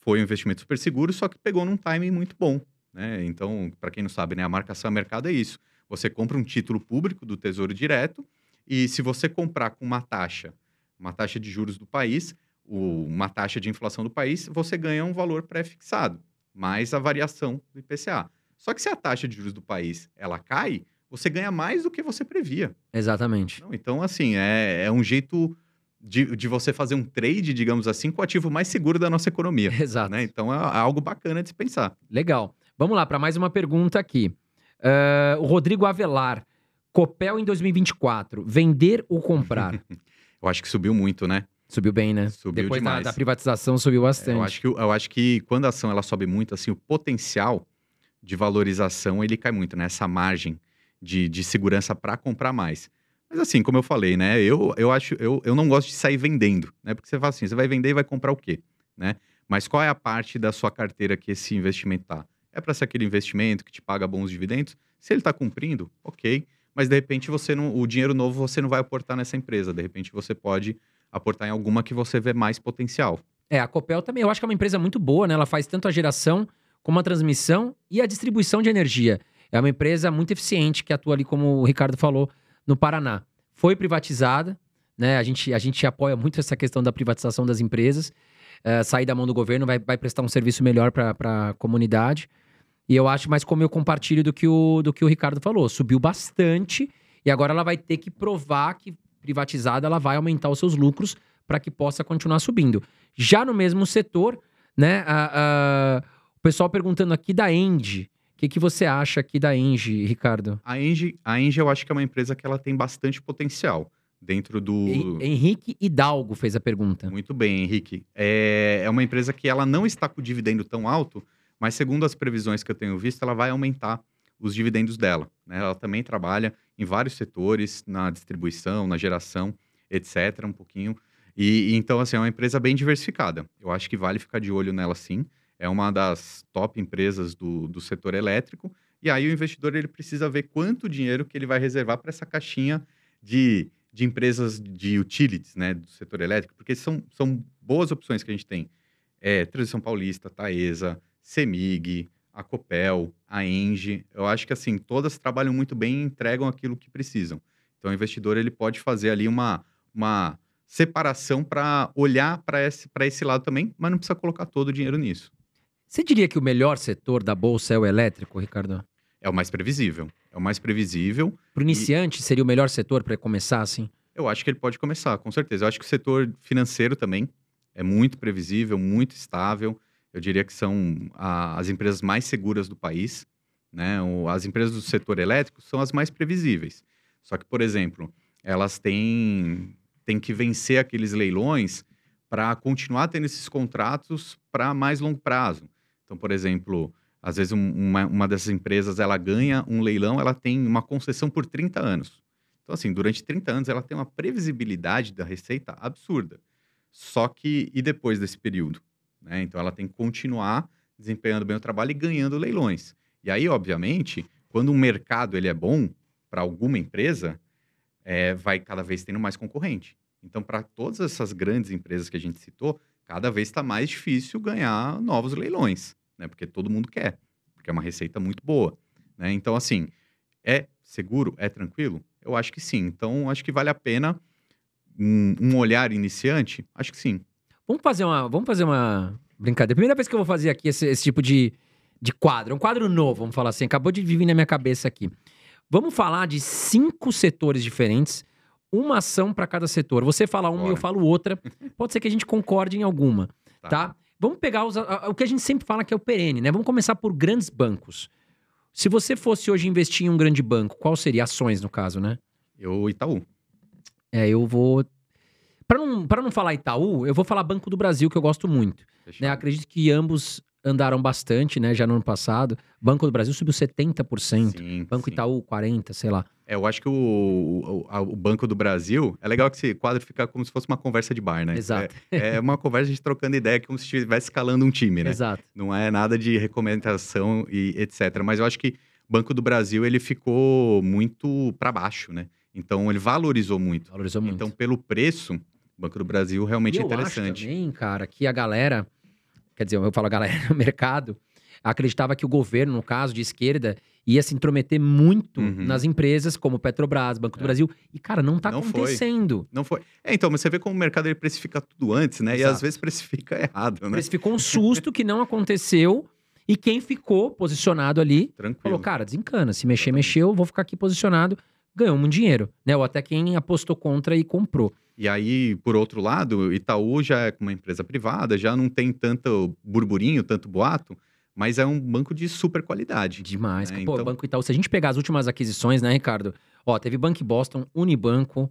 Speaker 2: Foi um investimento super seguro, só que pegou num timing muito bom. Né? Então, para quem não sabe, né, a marcação a mercado é isso. Você compra um título público do Tesouro Direto e se você comprar com uma taxa, uma taxa de juros do país, uma taxa de inflação do país, você ganha um valor pré-fixado, mais a variação do IPCA. Só que se a taxa de juros do país ela cai, você ganha mais do que você previa.
Speaker 1: Exatamente.
Speaker 2: Então, assim, é, é um jeito de, de você fazer um trade, digamos assim, com o ativo mais seguro da nossa economia.
Speaker 1: Exato.
Speaker 2: Né? Então, é, é algo bacana de se pensar.
Speaker 1: Legal. Vamos lá, para mais uma pergunta aqui. Uh, o Rodrigo Avelar. Copel em 2024, vender ou comprar?
Speaker 2: Eu acho que subiu muito, né?
Speaker 1: Subiu bem, né?
Speaker 2: Subiu
Speaker 1: Depois
Speaker 2: demais.
Speaker 1: Da, da privatização subiu bastante.
Speaker 2: É, eu, acho que, eu acho que quando a ação ela sobe muito, assim, o potencial de valorização ele cai muito, né? Essa margem de, de segurança para comprar mais. Mas assim, como eu falei, né? Eu, eu acho, eu, eu não gosto de sair vendendo, né? Porque você fala assim, você vai vender e vai comprar o quê, né? Mas qual é a parte da sua carteira que esse investimento tá? É para ser aquele investimento que te paga bons dividendos? Se ele está cumprindo, ok. Mas de repente você não, o dinheiro novo você não vai aportar nessa empresa. De repente você pode aportar em alguma que você vê mais potencial.
Speaker 1: É, a Copel também, eu acho que é uma empresa muito boa, né? Ela faz tanto a geração como a transmissão e a distribuição de energia. É uma empresa muito eficiente que atua ali, como o Ricardo falou, no Paraná. Foi privatizada, né? A gente, a gente apoia muito essa questão da privatização das empresas. É, sair da mão do governo vai, vai prestar um serviço melhor para a comunidade. E eu acho, mas como eu compartilho do que, o, do que o Ricardo falou, subiu bastante e agora ela vai ter que provar que privatizada, ela vai aumentar os seus lucros para que possa continuar subindo. Já no mesmo setor, né, a, a, o pessoal perguntando aqui da Engie. O que, que você acha aqui da Engie, Ricardo?
Speaker 2: A Engie, a Engie eu acho que é uma empresa que ela tem bastante potencial dentro do...
Speaker 1: Henrique Hidalgo fez a pergunta.
Speaker 2: Muito bem, Henrique. É, é uma empresa que ela não está com o dividendo tão alto, mas segundo as previsões que eu tenho visto, ela vai aumentar os dividendos dela. Né? Ela também trabalha em vários setores, na distribuição, na geração, etc., um pouquinho. E, então, assim, é uma empresa bem diversificada. Eu acho que vale ficar de olho nela sim. É uma das top empresas do, do setor elétrico. E aí o investidor ele precisa ver quanto dinheiro que ele vai reservar para essa caixinha de, de empresas de utilities, né, do setor elétrico, porque são, são boas opções que a gente tem. É, Transição Paulista, Taesa, Semig, a Copel, a Engie, eu acho que assim, todas trabalham muito bem e entregam aquilo que precisam. Então o investidor ele pode fazer ali uma, uma separação para olhar para esse, esse lado também, mas não precisa colocar todo o dinheiro nisso.
Speaker 1: Você diria que o melhor setor da bolsa é o elétrico, Ricardo?
Speaker 2: É o mais previsível. É o mais previsível.
Speaker 1: Para o iniciante, e... seria o melhor setor para começar assim?
Speaker 2: Eu acho que ele pode começar, com certeza. Eu acho que o setor financeiro também é muito previsível, muito estável. Eu diria que são a- as empresas mais seguras do país. Né? O- as empresas do setor elétrico são as mais previsíveis. Só que, por exemplo, elas têm, têm que vencer aqueles leilões para continuar tendo esses contratos para mais longo prazo. Então, por exemplo, às vezes um- uma, uma dessas empresas ela ganha um leilão, ela tem uma concessão por 30 anos. Então, assim, durante 30 anos ela tem uma previsibilidade da receita absurda. Só que, e depois desse período? Né? Então, ela tem que continuar desempenhando bem o trabalho e ganhando leilões. E aí, obviamente, quando um mercado ele é bom para alguma empresa, é, vai cada vez tendo mais concorrente. Então, para todas essas grandes empresas que a gente citou, cada vez está mais difícil ganhar novos leilões, né? Porque todo mundo quer, porque é uma receita muito boa, né? Então, assim, é seguro, é tranquilo? Eu acho que sim. Então, acho que vale a pena um, um olhar iniciante. Acho que sim.
Speaker 1: Vamos fazer uma, vamos fazer uma brincadeira. Primeira vez que eu vou fazer aqui esse, esse tipo de, de quadro. Um quadro novo, vamos falar assim. Acabou de vir na minha cabeça aqui. Vamos falar de cinco setores diferentes. Uma ação para cada setor. Você fala uma e eu falo outra. Pode ser que a gente concorde em alguma,
Speaker 2: Tá.
Speaker 1: tá? Vamos pegar os- a- a- o que a gente sempre fala que é o perene, né? Vamos começar por grandes bancos. Se você fosse hoje investir em um grande banco, qual seria? Ações, no caso, né?
Speaker 2: Eu, Itaú.
Speaker 1: É, eu vou. Para não, pra não falar Itaú, eu vou falar Banco do Brasil, que eu gosto muito. Né? Acredito que ambos andaram bastante, né? Já no ano passado. Banco do Brasil subiu 70%.
Speaker 2: Sim,
Speaker 1: Banco
Speaker 2: sim.
Speaker 1: Itaú, 40%, sei lá.
Speaker 2: É, eu acho que o, o, a- o Banco do Brasil. É legal que esse quadro fica como se fosse uma conversa de bar, né?
Speaker 1: Exato.
Speaker 2: É, é uma conversa a gente trocando ideia, como se estivesse escalando um time, né?
Speaker 1: Exato.
Speaker 2: Não é nada de recomendação e etc. Mas eu acho que Banco do Brasil ele ficou muito para baixo, né? Então ele valorizou muito.
Speaker 1: Valorizou muito.
Speaker 2: Então, pelo preço, Banco do Brasil realmente
Speaker 1: e
Speaker 2: é
Speaker 1: eu
Speaker 2: interessante.
Speaker 1: acho também, cara, que a galera, quer dizer, eu falo a galera, o mercado, acreditava que o governo, no caso de esquerda, ia se intrometer muito
Speaker 2: Uhum.
Speaker 1: nas empresas como Petrobras, Banco do
Speaker 2: É.
Speaker 1: Brasil. E, cara, não tá
Speaker 2: Não foi.
Speaker 1: acontecendo.
Speaker 2: Não foi. É, então, mas você vê como o mercado ele precifica tudo antes, né? E
Speaker 1: Exato.
Speaker 2: às vezes precifica errado, né?
Speaker 1: Mas ficou um susto que não aconteceu. E quem ficou posicionado ali
Speaker 2: Tranquilo.
Speaker 1: falou, cara, desencana. Se mexer,
Speaker 2: Exatamente.
Speaker 1: mexeu, vou ficar aqui posicionado. Ganhou muito dinheiro, né? Ou até quem apostou contra e comprou.
Speaker 2: E aí, por outro lado, Itaú já é uma empresa privada, já não tem tanto burburinho, tanto boato, mas é um banco de super qualidade.
Speaker 1: Demais.
Speaker 2: É,
Speaker 1: Pô,
Speaker 2: então-
Speaker 1: Banco Itaú, se a gente pegar as últimas aquisições, né, Ricardo? Ó, teve Bank Boston, Unibanco,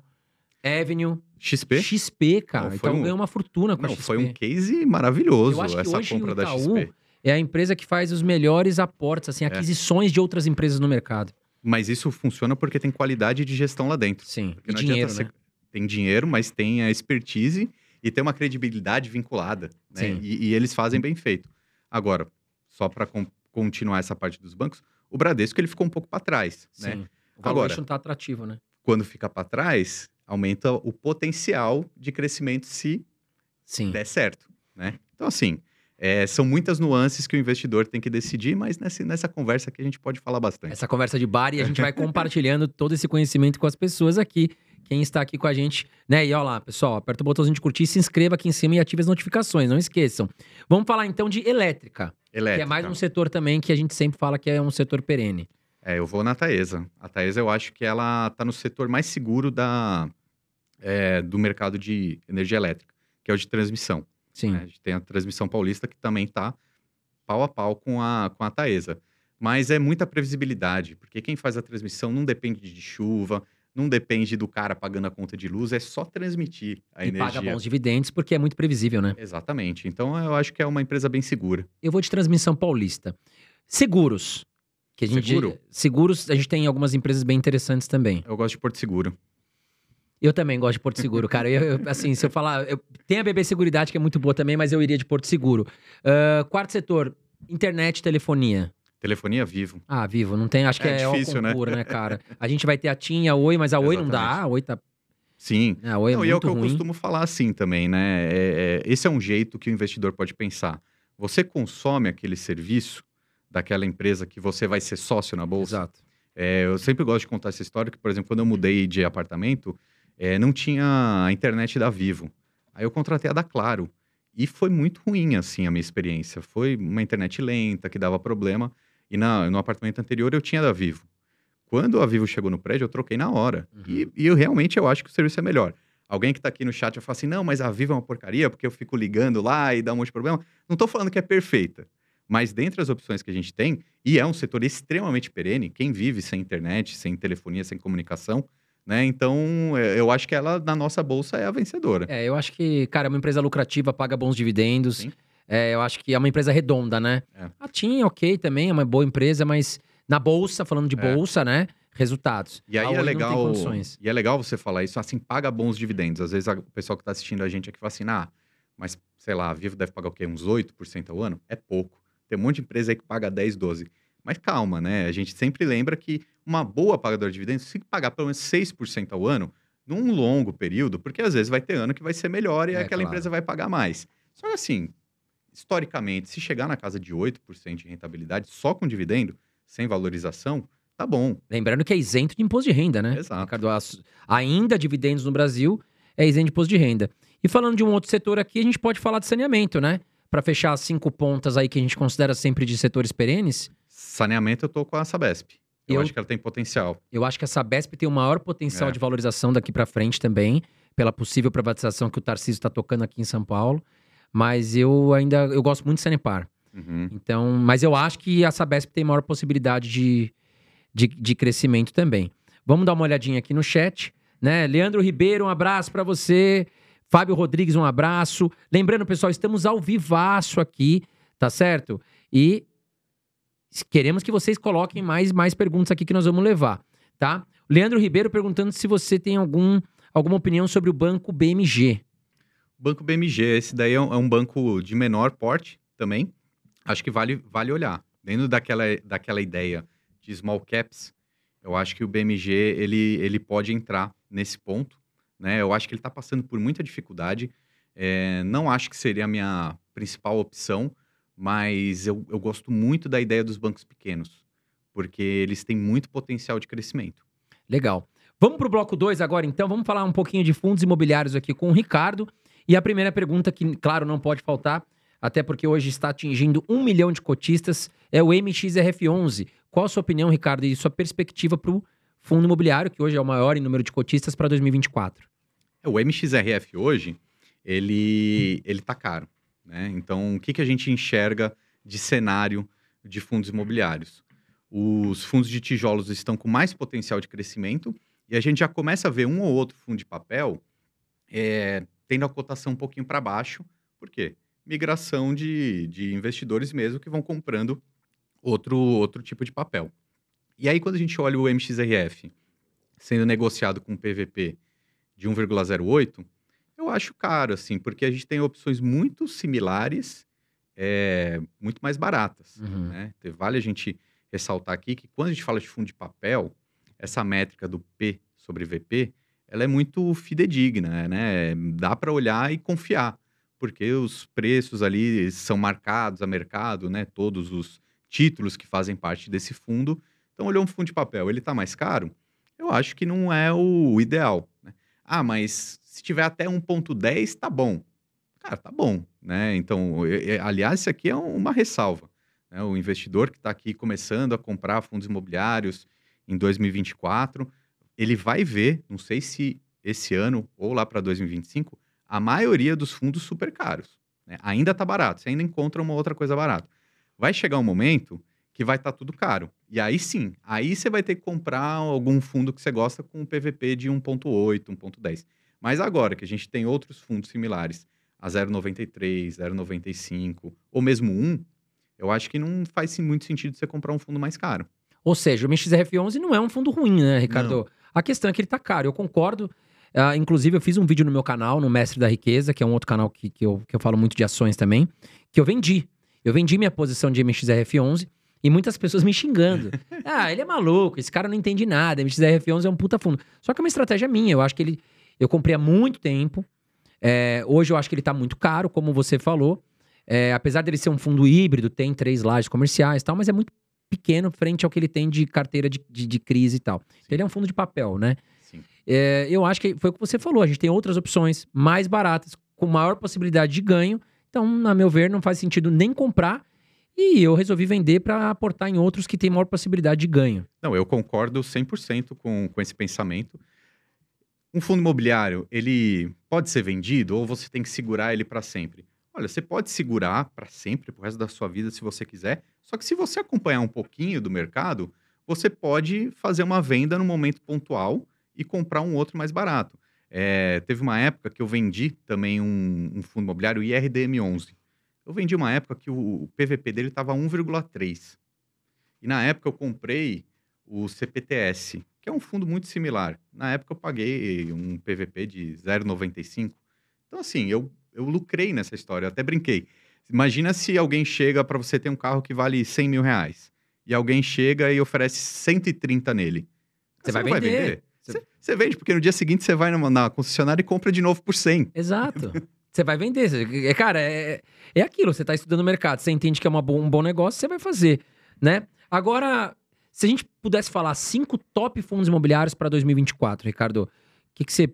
Speaker 1: Avenue,
Speaker 2: XP?
Speaker 1: XP, cara.
Speaker 2: Não,
Speaker 1: Itaú
Speaker 2: um-
Speaker 1: ganhou uma fortuna com a
Speaker 2: Não,
Speaker 1: XP.
Speaker 2: foi um case maravilhoso
Speaker 1: Eu acho que
Speaker 2: essa
Speaker 1: hoje
Speaker 2: compra
Speaker 1: o
Speaker 2: da XP.
Speaker 1: É a empresa que faz os melhores aportes,
Speaker 2: É.
Speaker 1: assim, aquisições de outras empresas no mercado.
Speaker 2: Mas isso funciona porque tem qualidade de gestão lá dentro.
Speaker 1: Sim. E dinheiro,
Speaker 2: adianta
Speaker 1: né?
Speaker 2: Tem dinheiro, mas tem a expertise e tem uma credibilidade vinculada. Né? E, e eles fazem bem feito. Agora, só para continuar essa parte dos bancos, o Bradesco ele ficou um pouco para trás. Né?
Speaker 1: Sim. O
Speaker 2: Agora-
Speaker 1: não tá atrativo, né?
Speaker 2: Quando fica para trás, aumenta o potencial de crescimento se
Speaker 1: Sim.
Speaker 2: der certo. Né? Então, assim, é, são muitas nuances que o investidor tem que decidir, mas nessa, nessa conversa aqui a gente pode falar bastante.
Speaker 1: Essa conversa de bar e a gente vai compartilhando todo esse conhecimento com as pessoas aqui. Quem está aqui com a gente, né? E ó lá, pessoal, aperta o botãozinho de curtir, se inscreva aqui em cima e ative as notificações, não esqueçam. Vamos falar então de elétrica, que
Speaker 2: Elétrica.
Speaker 1: é mais um setor também que a gente sempre fala que é um setor perene.
Speaker 2: É, eu vou na Taesa. A Taesa eu acho que ela está no setor mais seguro da, é, do mercado de energia elétrica, que é o de transmissão.
Speaker 1: Sim.
Speaker 2: né? A gente tem a transmissão paulista que também está pau a pau com a, com a Taesa. Mas é muita previsibilidade, porque quem faz a transmissão não depende de chuva, não depende do cara pagando a conta de luz, é só transmitir a
Speaker 1: e
Speaker 2: energia.
Speaker 1: paga bons dividendos porque é muito previsível, né?
Speaker 2: Exatamente. Então eu acho que é uma empresa bem segura.
Speaker 1: Eu vou de transmissão paulista. Seguros. Que a gente,
Speaker 2: Seguro?
Speaker 1: Seguros, a gente tem algumas empresas bem interessantes também.
Speaker 2: Eu gosto de Porto Seguro.
Speaker 1: Eu também gosto de Porto Seguro, cara. Eu, eu, assim, se eu falar. Eu, tem a BB Seguridade, que é muito boa também, mas eu iria de Porto Seguro. Ah, quarto setor, internet e telefonia.
Speaker 2: Telefonia vivo.
Speaker 1: Ah, vivo, não tem. Acho que
Speaker 2: É
Speaker 1: é,
Speaker 2: difícil, né?
Speaker 1: concura, né? cara? A gente vai ter a TIM e a Oi, mas a Oi não dá.
Speaker 2: Exatamente.
Speaker 1: A Oi tá.
Speaker 2: Sim,
Speaker 1: A Oi é
Speaker 2: Não, e é o que eu
Speaker 1: ruim.
Speaker 2: costumo falar assim também, né? É- é- esse é um jeito que o investidor pode pensar. Você consome aquele serviço daquela empresa que você vai ser sócio na bolsa.
Speaker 1: Exato.
Speaker 2: É, eu sempre gosto de contar essa história, que, por exemplo, quando eu mudei de apartamento, é, não tinha a internet da Vivo. Aí eu contratei a da Claro. E foi muito ruim, assim, a minha experiência. Foi uma internet lenta, que dava problema. E na- no apartamento anterior eu tinha da Vivo. Quando a Vivo chegou no prédio, eu troquei na hora.
Speaker 1: Uhum.
Speaker 2: E, e eu realmente eu acho que o serviço é melhor. Alguém que tá aqui no chat vai falar assim: não, mas a Viva é uma porcaria porque eu fico ligando lá e dá um monte de problema. Não tô falando que é perfeita. Mas dentre as opções que a gente tem, e é um setor extremamente perene, quem vive sem internet, sem telefonia, sem comunicação, né? Então, é, eu acho que ela, na nossa bolsa, é a vencedora.
Speaker 1: É, eu acho que, cara, é uma empresa lucrativa, paga bons dividendos.
Speaker 2: Sim.
Speaker 1: É, eu acho que é uma empresa redonda, né?
Speaker 2: É.
Speaker 1: A TIM, ok, também é uma boa empresa, mas na bolsa, falando de
Speaker 2: É.
Speaker 1: bolsa, né? Resultados.
Speaker 2: E aí
Speaker 1: A
Speaker 2: é
Speaker 1: tem
Speaker 2: legal, e é legal você falar isso, assim, paga bons dividendos. Às vezes a- o pessoal que está assistindo a gente aqui fala assim, ah, mas sei lá, a Vivo deve pagar o quê? Uns 8% ao ano? É pouco. Tem um monte de empresa aí que paga 10, 12. Mas calma, né? A gente sempre lembra que uma boa pagadora de dividendos, se pagar pelo menos 6% ao ano, num longo período, porque às vezes vai ter ano que vai ser melhor e
Speaker 1: É,
Speaker 2: aquela
Speaker 1: claro.
Speaker 2: empresa vai pagar mais. Só que assim, historicamente, se chegar na casa de 8% de rentabilidade só com dividendo, sem valorização, tá bom.
Speaker 1: Lembrando que é isento de imposto de renda, né?
Speaker 2: Exato.
Speaker 1: Ricardo, ainda dividendos no Brasil é isento de imposto de renda. E falando de um outro setor aqui, a gente pode falar de saneamento, né? Para fechar as cinco pontas aí que a gente considera sempre de setores perenes,
Speaker 2: Saneamento eu tô com a Sabesp. Eu,
Speaker 1: Eu-
Speaker 2: acho que ela tem potencial.
Speaker 1: eu acho que a Sabesp tem o maior potencial
Speaker 2: É.
Speaker 1: de valorização daqui para frente também, pela possível privatização que o Tarcísio está tocando aqui em São Paulo. Mas eu ainda eu gosto muito de Sanepar.
Speaker 2: Uhum.
Speaker 1: Então, mas eu acho que a Sabesp tem maior possibilidade de, de, de crescimento também. Vamos dar uma olhadinha aqui no chat, né? Leandro Ribeiro, um abraço para você. Fábio Rodrigues, um abraço. Lembrando, pessoal, estamos ao vivaço aqui, tá certo? E queremos que vocês coloquem mais, mais perguntas aqui que nós vamos levar, tá? Leandro Ribeiro perguntando se você tem algum, alguma opinião sobre o banco BMG.
Speaker 2: Banco BMG, esse daí é um, é um banco de menor porte também. Acho que vale, vale olhar. Dentro daquela, daquela ideia de small caps, eu acho que o BMG ele, ele pode entrar nesse ponto. Né? Eu acho que ele está passando por muita dificuldade. É, não acho que seria a minha principal opção, mas eu, eu gosto muito da ideia dos bancos pequenos, porque eles têm muito potencial de crescimento.
Speaker 1: Legal. Vamos para o bloco 2 agora, então. Vamos falar um pouquinho de fundos imobiliários aqui com o Ricardo. E a primeira pergunta, que, claro, não pode faltar, até porque hoje está atingindo um milhão de cotistas, é o MXRF11. Qual a sua opinião, Ricardo, e sua perspectiva para o fundo imobiliário, que hoje é o maior em número de cotistas, para 2024?
Speaker 2: É, O MXRF hoje, ele, ele tá caro, né? Então, o que, que a gente enxerga de cenário de fundos imobiliários? Os fundos de tijolos estão com mais potencial de crescimento e a gente já começa a ver um ou outro fundo de papel é, tendo a cotação um pouquinho para baixo. Por quê? Migração de, de investidores mesmo que vão comprando outro, outro tipo de papel. E aí, quando a gente olha o MXRF sendo negociado com PVP de 1,08, eu acho caro, assim, porque a gente tem opções muito similares, é, muito mais baratas.
Speaker 1: Uhum.
Speaker 2: Né? Então, Vale a gente ressaltar aqui que quando a gente fala de fundo de papel, essa métrica do P sobre VP, ela é muito fidedigna, né? Dá para olhar e confiar, porque os preços ali são marcados a mercado, né? Todos os títulos que fazem parte desse fundo. Então, olhou um fundo de papel, ele está mais caro? Eu acho que não é o ideal. Né? Ah, mas se tiver até 1,10, tá bom. Cara, tá bom, né? Então, aliás, isso aqui é um- uma ressalva. né? O investidor que está aqui começando a comprar fundos imobiliários em 2024, ele vai ver, não sei se esse ano ou lá para 2025, a maioria dos fundos super caros. né? Ainda está barato, você ainda encontra uma outra coisa barata. Vai chegar um momento que vai estar tudo caro. E aí sim, aí você vai ter que comprar algum fundo que você gosta com um PVP de 1.8, 1.10. Mas agora que a gente tem outros fundos similares a 0,93, 0,95 ou mesmo 1, eu acho que não faz muito sentido você comprar um fundo mais caro.
Speaker 1: Ou seja, o MXRF11 não é um fundo ruim, né, Ricardo? A questão é que ele tá caro, eu concordo. Ah, inclusive, eu fiz um vídeo no meu canal, no Mestre da Riqueza, que é um outro canal que, que, eu, que eu falo muito de ações também, que eu vendi. Eu vendi minha posição de MXRF11 e muitas pessoas me xingando. ah, ele é maluco, esse cara não entende nada, MXRF11 é um puta fundo. Só que é uma estratégia minha, eu acho que ele... Eu comprei há muito tempo, é, hoje eu acho que ele tá muito caro, como você falou. É, apesar dele ser um fundo híbrido, tem três lajes comerciais e tal, mas é muito pequeno frente ao que ele tem de carteira de, de, de crise e tal. Ele é um fundo de papel, né? É, eu acho que foi o que você falou. A gente tem outras opções mais baratas, com maior possibilidade de ganho. Então, na meu ver, não faz sentido nem comprar. E eu resolvi vender para aportar em outros que têm maior possibilidade de ganho.
Speaker 2: Não, eu concordo 100% com, com esse pensamento. Um fundo imobiliário, ele pode ser vendido ou você tem que segurar ele para sempre? Olha, você pode segurar para sempre, pro resto da sua vida, se você quiser. Só que se você acompanhar um pouquinho do mercado, você pode fazer uma venda no momento pontual e comprar um outro mais barato. É, teve uma época que eu vendi também um, um fundo imobiliário, o IRDM11. Eu vendi uma época que o, o PVP dele estava 1,3. E na época eu comprei o CPTS, que é um fundo muito similar. Na época eu paguei um PVP de 0,95. Então, assim, eu, eu lucrei nessa história, eu até brinquei. Imagina se alguém chega para você ter um carro que vale 100 mil reais e alguém chega e oferece 130 nele.
Speaker 1: Você, vai, vender. vai vender.
Speaker 2: Você... você vende, porque no dia seguinte você vai na, na concessionária e compra de novo por 100.
Speaker 1: Exato. Você vai vender. É, cara, é, é aquilo. Você está estudando o mercado, você entende que é uma um bom negócio, você vai fazer, né? Agora, se a gente pudesse falar cinco top fundos imobiliários para 2024, Ricardo, o que, que você.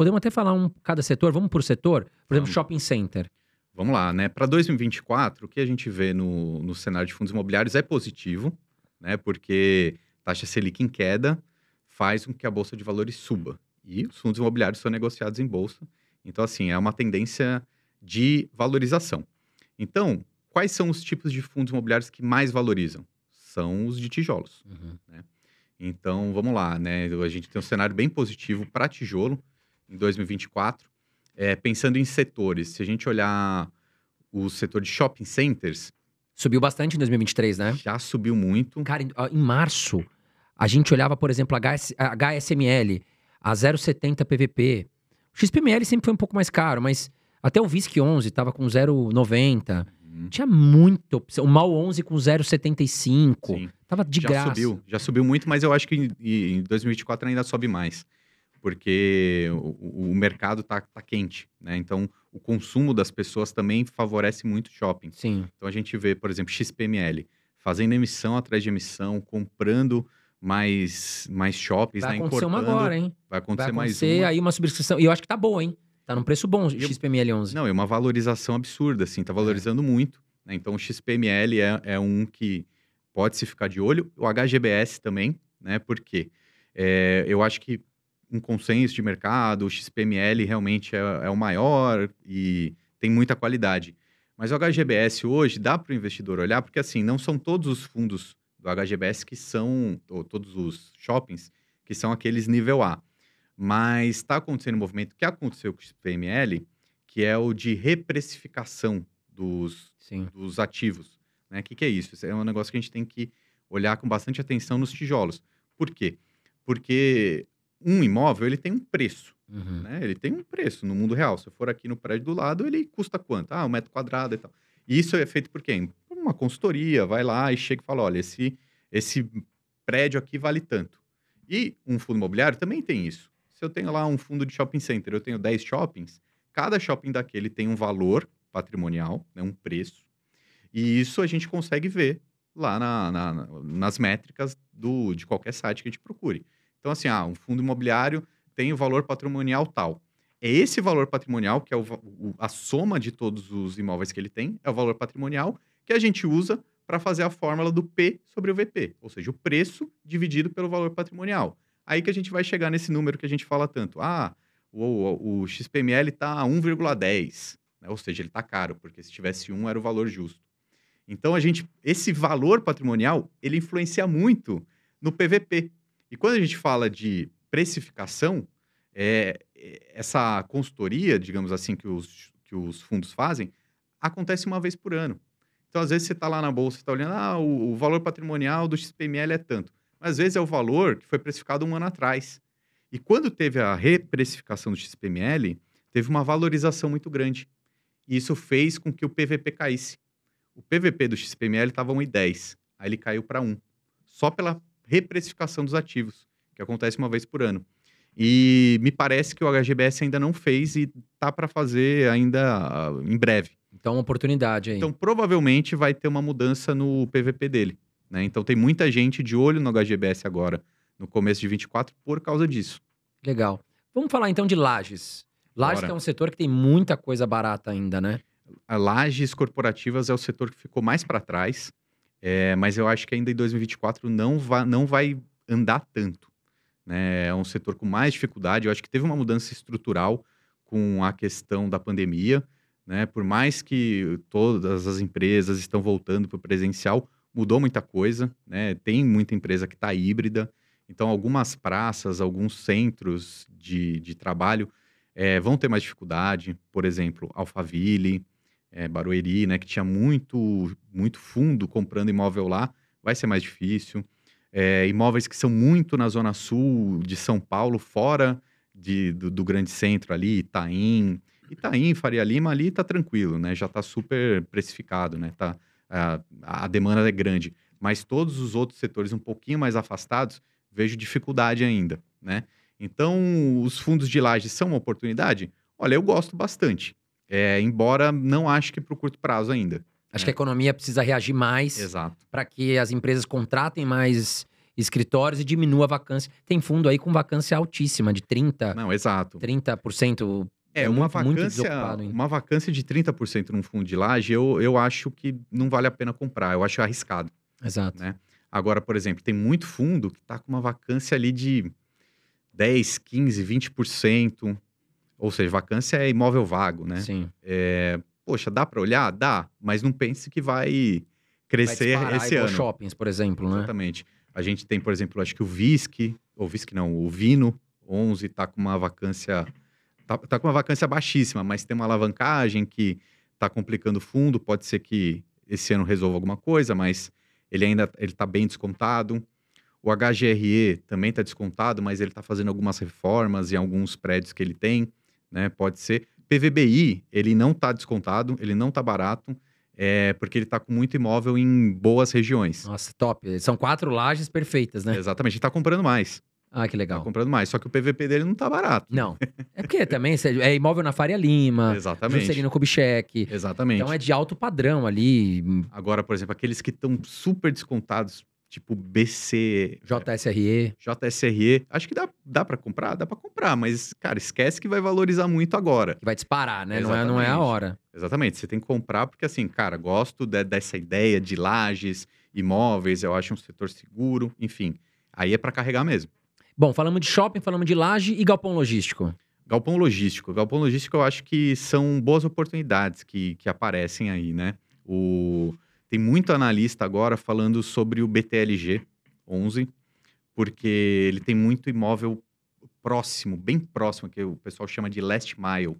Speaker 1: Podemos até falar um cada setor? Vamos por setor? Por exemplo, shopping center.
Speaker 2: Vamos lá, né? Para 2024, o que a gente vê no, no cenário de fundos imobiliários é positivo, né? Porque taxa Selic em queda faz com que a bolsa de valores suba. E os fundos imobiliários são negociados em bolsa. Então, assim, é uma tendência de valorização. Então, quais são os tipos de fundos imobiliários que mais valorizam? são os de tijolos. Uhum. Né? Então, vamos lá, né? A gente tem um cenário bem positivo para tijolo em 2024. É, pensando em setores, se a gente olhar o setor de shopping centers.
Speaker 1: Subiu bastante em 2023, né?
Speaker 2: Já subiu muito.
Speaker 1: Cara, em, em março, a gente olhava, por exemplo, a, HS, a HSML, a 0,70 PVP. O XPML sempre foi um pouco mais caro, mas até o VISC 11 estava com 0,90. Uhum. Tinha muita opção. O Mal 11 com 0,75. Tava de
Speaker 2: já
Speaker 1: graça.
Speaker 2: Subiu, já subiu muito, mas eu acho que em, em 2024 ainda sobe mais. Porque o, o, mercado tá, tá quente, né? Então, o consumo das pessoas também favorece muito o shopping.
Speaker 1: Sim.
Speaker 2: Então, a gente vê, por exemplo, XPML fazendo emissão atrás de emissão, comprando mais, mais shoppings,
Speaker 1: Vai
Speaker 2: né?
Speaker 1: acontecer uma agora, hein?
Speaker 2: Vai acontecer,
Speaker 1: Vai
Speaker 2: acontecer mais
Speaker 1: uma. aí uma subscrição. E eu acho que tá boa, hein? Tá num preço bom, o XPML 11.
Speaker 2: Não, é uma valorização absurda, assim, tá valorizando é. muito. Né? Então, o XPML é, é um que pode se ficar de olho. O HGBS também, né? Porque é, eu acho que um consenso de mercado, o XPML realmente é, é o maior e tem muita qualidade. Mas o HGBS hoje dá para o investidor olhar, porque assim, não são todos os fundos do HGBS que são, ou todos os shoppings, que são aqueles nível A. Mas está acontecendo um movimento que aconteceu com o PML, que é o de reprecificação dos, dos ativos. O né? que, que é isso? Isso é um negócio que a gente tem que olhar com bastante atenção nos tijolos. Por quê? Porque um imóvel ele tem um preço. Uhum. Né? Ele tem um preço no mundo real. Se eu for aqui no prédio do lado, ele custa quanto? Ah, um metro quadrado e tal. E isso é feito por quem? Por uma consultoria, vai lá e chega e fala: olha, esse, esse prédio aqui vale tanto. E um fundo imobiliário também tem isso se eu tenho lá um fundo de shopping center, eu tenho 10 shoppings, cada shopping daquele tem um valor patrimonial, né, um preço, e isso a gente consegue ver lá na, na, nas métricas do, de qualquer site que a gente procure. Então, assim, ah, um fundo imobiliário tem o valor patrimonial tal. É esse valor patrimonial, que é o, o, a soma de todos os imóveis que ele tem, é o valor patrimonial que a gente usa para fazer a fórmula do P sobre o VP, ou seja, o preço dividido pelo valor patrimonial. Aí que a gente vai chegar nesse número que a gente fala tanto. Ah, o, o XPML está a 1,10, né? ou seja, ele está caro, porque se tivesse 1 era o valor justo. Então, a gente, esse valor patrimonial, ele influencia muito no PVP. E quando a gente fala de precificação, é, essa consultoria, digamos assim, que os, que os fundos fazem, acontece uma vez por ano. Então, às vezes, você está lá na bolsa, está olhando, ah, o, o, valor patrimonial do XPML é tanto às vezes é o valor que foi precificado um ano atrás. E quando teve a reprecificação do XPML, teve uma valorização muito grande. E isso fez com que o PVP caísse. O PVP do XPML estava 1,10, aí ele caiu para 1, só pela reprecificação dos ativos, que acontece uma vez por ano. E me parece que o HGBS ainda não fez e tá para fazer ainda em breve.
Speaker 1: Então, uma oportunidade aí.
Speaker 2: Então, provavelmente vai ter uma mudança no PVP dele. Né? Então tem muita gente de olho no HGBS agora, no começo de 24, por causa disso.
Speaker 1: Legal. Vamos falar então de lajes. Lajes é um setor que tem muita coisa barata ainda, né?
Speaker 2: A lajes corporativas é o setor que ficou mais para trás, é, mas eu acho que ainda em 2024 não vai, não vai andar tanto. né? É um setor com mais dificuldade. Eu acho que teve uma mudança estrutural com a questão da pandemia, né? Por mais que todas as empresas estão voltando para o presencial, mudou muita coisa, né? Tem muita empresa que está híbrida. Então, algumas praças, alguns centros de, de trabalho é, vão ter mais dificuldade. Por exemplo, Alphaville, é, Barueri, né? Que tinha muito, muito fundo comprando imóvel lá, vai ser mais difícil. É, imóveis que são muito na zona sul de São Paulo, fora de, do, do grande centro ali, Itaim. Itaim, Faria Lima ali tá tranquilo, né? Já tá super precificado, né? Tá, a, a demanda é grande. Mas todos os outros setores um pouquinho mais afastados, vejo dificuldade ainda, né? Então, os fundos de laje são uma oportunidade? Olha, eu gosto bastante. É, embora não acho que para o curto prazo ainda.
Speaker 1: Acho
Speaker 2: É.
Speaker 1: que a economia precisa reagir mais
Speaker 2: Exato.
Speaker 1: para que as empresas contratem mais escritórios e diminua a vacância. Tem fundo aí com vacância altíssima, de 30%,
Speaker 2: Não, exato.
Speaker 1: 30%.
Speaker 2: É,
Speaker 1: É
Speaker 2: uma
Speaker 1: muito- muito
Speaker 2: vacância,
Speaker 1: desocupado ainda.
Speaker 2: uma vacância de 30% num fundo de laje, eu, eu acho que não vale a pena comprar, eu acho arriscado,
Speaker 1: Exato.
Speaker 2: né? Agora, por exemplo, tem muito fundo que está com uma vacância ali de 10, 15, 20%, ou seja, vacância é imóvel vago, né?
Speaker 1: Sim.
Speaker 2: É, poxa, dá para olhar? Dá, mas não pense que vai
Speaker 1: Vai
Speaker 2: crescer
Speaker 1: disparar
Speaker 2: esse ano.
Speaker 1: shoppings, por exemplo, né?
Speaker 2: Exatamente. A gente tem, por exemplo, acho que o Visc, ou Visc não, o Vino 11 tá com uma vacância tá, tá com uma vacância baixíssima, mas tem uma alavancagem que tá complicando o fundo, pode ser que esse ano resolva alguma coisa, mas ele ainda ele tá bem descontado. O HGRE também tá descontado, mas ele tá fazendo algumas reformas em alguns prédios que ele tem, né? Pode ser. PVBI, ele não tá descontado, ele não tá barato, é, porque ele tá com muito imóvel em boas regiões.
Speaker 1: Nossa, top. São quatro lajes perfeitas, né?
Speaker 2: Exatamente, ele tá comprando mais.
Speaker 1: Ah, que
Speaker 2: Tá
Speaker 1: legal.
Speaker 2: comprando mais. Só que o PVP dele não tá barato.
Speaker 1: Não. É porque também é imóvel na Faria Lima,
Speaker 2: Exatamente.
Speaker 1: Juscelino Kubitschek.
Speaker 2: Exatamente.
Speaker 1: Então é de alto padrão ali,
Speaker 2: Agora, por exemplo, aqueles que estão super descontados, tipo BC,
Speaker 1: JSRE.
Speaker 2: JSRE, acho que dá, dá para comprar? Dá para comprar, mas, cara, esquece que vai valorizar muito agora.
Speaker 1: Que vai disparar, né? Não é, não é a hora.
Speaker 2: Exatamente, você tem que comprar porque, assim, cara, gosto de- dessa ideia de lajes, imóveis, eu acho um setor seguro, enfim. Aí é para carregar mesmo.
Speaker 1: Bom, falamos de shopping, falamos de laje e galpão logístico.
Speaker 2: Galpão logístico. Galpão logístico eu acho que são boas oportunidades que, que aparecem aí, né? O... Tem muito analista agora falando sobre o BTLG 11, porque ele tem muito imóvel próximo, bem próximo, que o pessoal chama de last mile,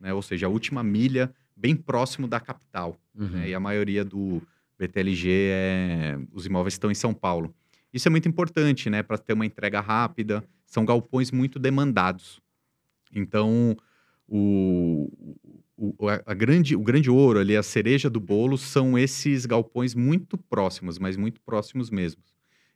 Speaker 2: né? Ou seja, a última milha bem próximo da capital.
Speaker 1: Uhum.
Speaker 2: né? E a maioria do BTLG é. Os imóveis estão em São Paulo. Isso é muito importante, né? Para ter uma entrega rápida. São galpões muito demandados. Então, o, o, a, grande, o grande ouro ali, a cereja do bolo, são esses galpões muito próximos, mas muito próximos mesmo.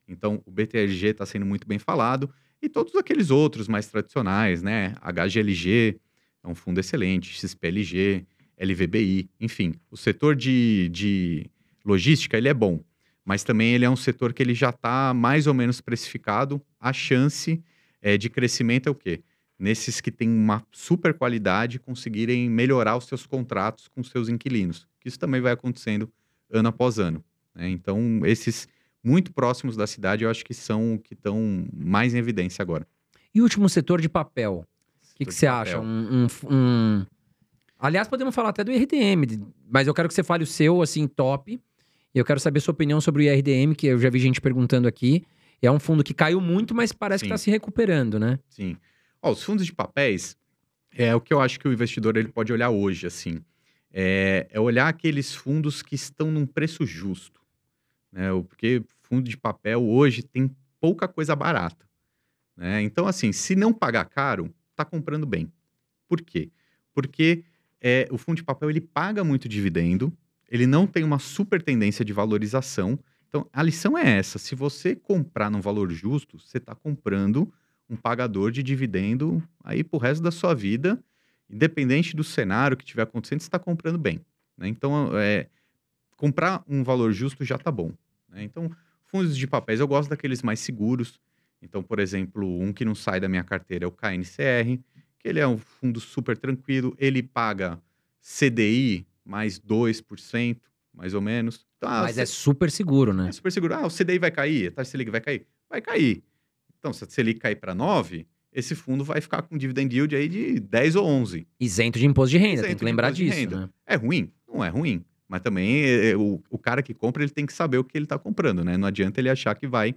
Speaker 2: Então, o BTLG está sendo muito bem falado. E todos aqueles outros mais tradicionais, né? HGLG é um fundo excelente, XPLG, LVBI, enfim. O setor de, de logística, ele é bom. Mas também ele é um setor que ele já está mais ou menos precificado. A chance eh, de crescimento é o quê? Nesses que têm uma super qualidade conseguirem melhorar os seus contratos com seus inquilinos. Que Isso também vai acontecendo ano após ano. né? Então, esses muito próximos da cidade, eu acho que são o que estão mais em evidência agora.
Speaker 1: E o último setor de papel. O que que você
Speaker 2: papel.
Speaker 1: acha? Um, um- um- Aliás, podemos falar até do IRDM, mas eu quero que você fale o seu, assim, top. E eu quero saber sua opinião sobre o IRDM, que eu já vi gente perguntando aqui. É um fundo que caiu muito, mas parece que
Speaker 2: Sim.
Speaker 1: está se recuperando, né?
Speaker 2: Sim. Ó, os fundos de papéis é o que eu acho que o investidor ele pode olhar hoje, assim. É, é olhar aqueles fundos que estão num preço justo. Né? Porque fundo de papel hoje tem pouca coisa barata. Né? Então, assim, se não pagar caro, tá comprando bem. Por quê? Porque é, o fundo de papel ele paga muito dividendo, ele não tem uma super tendência de valorização. Então, a lição é essa: se você comprar num valor justo, você está comprando um pagador de dividendo aí pro resto da sua vida, independente do cenário que estiver acontecendo, você está comprando bem. né? Então, é, comprar um valor justo já tá bom. né? Então, fundos de papéis, eu gosto daqueles mais seguros. Então, por exemplo, um que não sai da minha carteira é o KNCR, que ele é um fundo super tranquilo, ele paga CDI mais 2%, mais ou menos. Então, ah,
Speaker 1: mas
Speaker 2: C-
Speaker 1: é super seguro, né?
Speaker 2: é super seguro. Ah, o CDI vai cair, a taxa Selic vai cair? Vai cair. Então, se a Selic cair para 9, esse fundo vai ficar com dividend yield aí de 10 ou 11.
Speaker 1: Isento de imposto de renda,
Speaker 2: Isento
Speaker 1: tem que lembrar disso, né?
Speaker 2: É ruim? Não é ruim. Mas também é, é, o, o cara que compra, ele tem que saber o que ele está comprando, né? Não adianta ele achar que vai,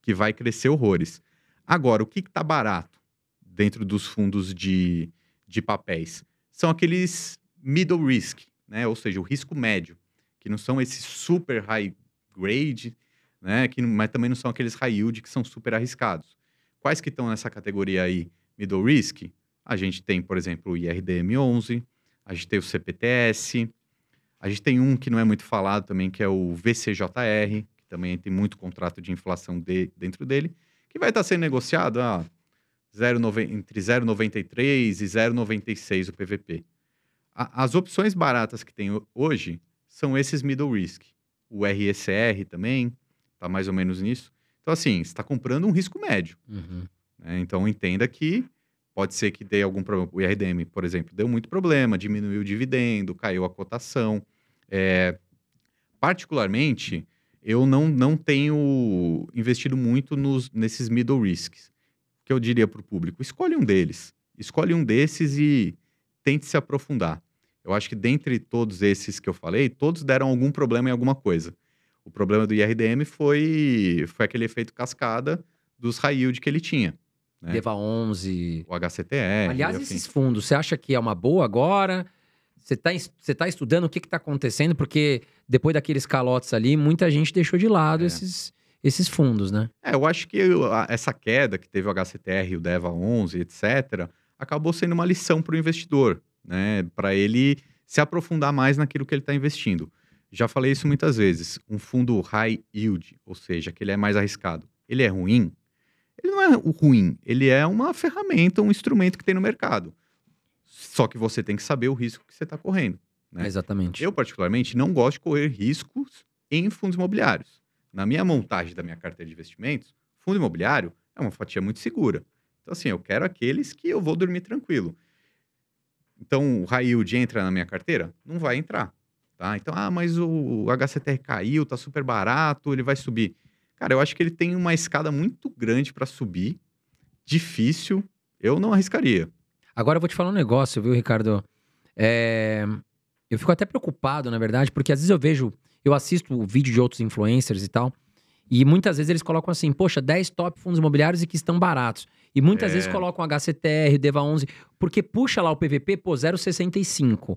Speaker 2: que vai crescer horrores. Agora, o que está barato dentro dos fundos de, de papéis? São aqueles middle risk, né? Ou seja, o risco médio, que não são esses super high grade, né? Que, mas também não são aqueles high yield que são super arriscados. Quais que estão nessa categoria aí, middle risk? A gente tem, por exemplo, o IRDM11, a gente tem o CPTS, a gente tem um que não é muito falado também, que é o VCJR, que também tem muito contrato de inflação de- dentro dele, que vai estar sendo negociado a 0,9 entre 0,93 e 0,96 o PVP. A- as opções baratas que tem ho- hoje são esses middle risk. O RSR também está mais ou menos nisso. Então, assim, você está comprando um risco médio.
Speaker 1: Uhum.
Speaker 2: né? Então, entenda que pode ser que dê algum problema. O IRDM, por exemplo, deu muito problema, diminuiu o dividendo, caiu a cotação. É, particularmente, eu não, não tenho investido muito nos, nesses middle risks. O que eu diria para o público? Escolhe um deles. Escolhe um desses e tente se aprofundar. Eu acho que dentre todos esses que eu falei, todos deram algum problema em alguma coisa. O problema do IRDM foi, foi aquele efeito cascada dos high yield que ele tinha. né?
Speaker 1: Deva 11.
Speaker 2: O HCTR.
Speaker 1: Aliás,
Speaker 2: enfim.
Speaker 1: esses fundos, você acha que é uma boa agora? Você está você tá estudando o que está acontecendo? Porque depois daqueles calotes ali, muita gente deixou de lado
Speaker 2: É.
Speaker 1: esses, esses fundos, né?
Speaker 2: É, eu acho que essa queda que teve o HCTR, o DEVA 11, etc., acabou sendo uma lição para o investidor, né? Para ele se aprofundar mais naquilo que ele está investindo. Já falei isso muitas vezes. Um fundo high yield, ou seja, que ele é mais arriscado, ele é ruim? Ele não é o ruim, ele é uma ferramenta, um instrumento que tem no mercado. Só que você tem que saber o risco que você está correndo. né?
Speaker 1: Exatamente.
Speaker 2: Eu, particularmente, não gosto de correr riscos em fundos imobiliários. Na minha montagem da minha carteira de investimentos, fundo imobiliário é uma fatia muito segura. Então, assim, eu quero aqueles que eu vou dormir tranquilo. Então, o high yield entra na minha carteira? Não vai entrar. Tá? Então, ah, mas o HCTR caiu, tá super barato, ele vai subir. Cara, eu acho que ele tem uma escada muito grande para subir, difícil, eu não arriscaria.
Speaker 1: Agora eu vou te falar um negócio, viu, Ricardo? É, Eu fico até preocupado, na verdade, porque às vezes eu vejo, eu assisto o vídeo de outros influencers e tal, e muitas vezes eles colocam assim, poxa, 10 top fundos imobiliários e que estão baratos. E muitas
Speaker 2: É.
Speaker 1: vezes colocam HCTR, Deva 11, porque puxa lá o PVP, pô, 0,65.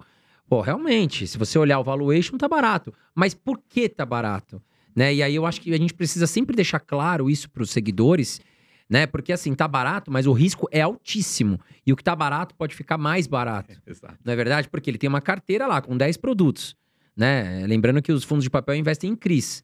Speaker 1: Pô, realmente, se você olhar o valuation, tá barato. Mas por que tá barato? Né? E aí eu acho que a gente precisa sempre deixar claro isso para os seguidores, né? Porque assim, tá barato, mas o risco é altíssimo. E o que tá barato pode ficar mais barato.
Speaker 2: Exato.
Speaker 1: Não é verdade? Porque ele tem uma carteira lá com 10 produtos, né? Lembrando que os fundos de papel investem em CRIs.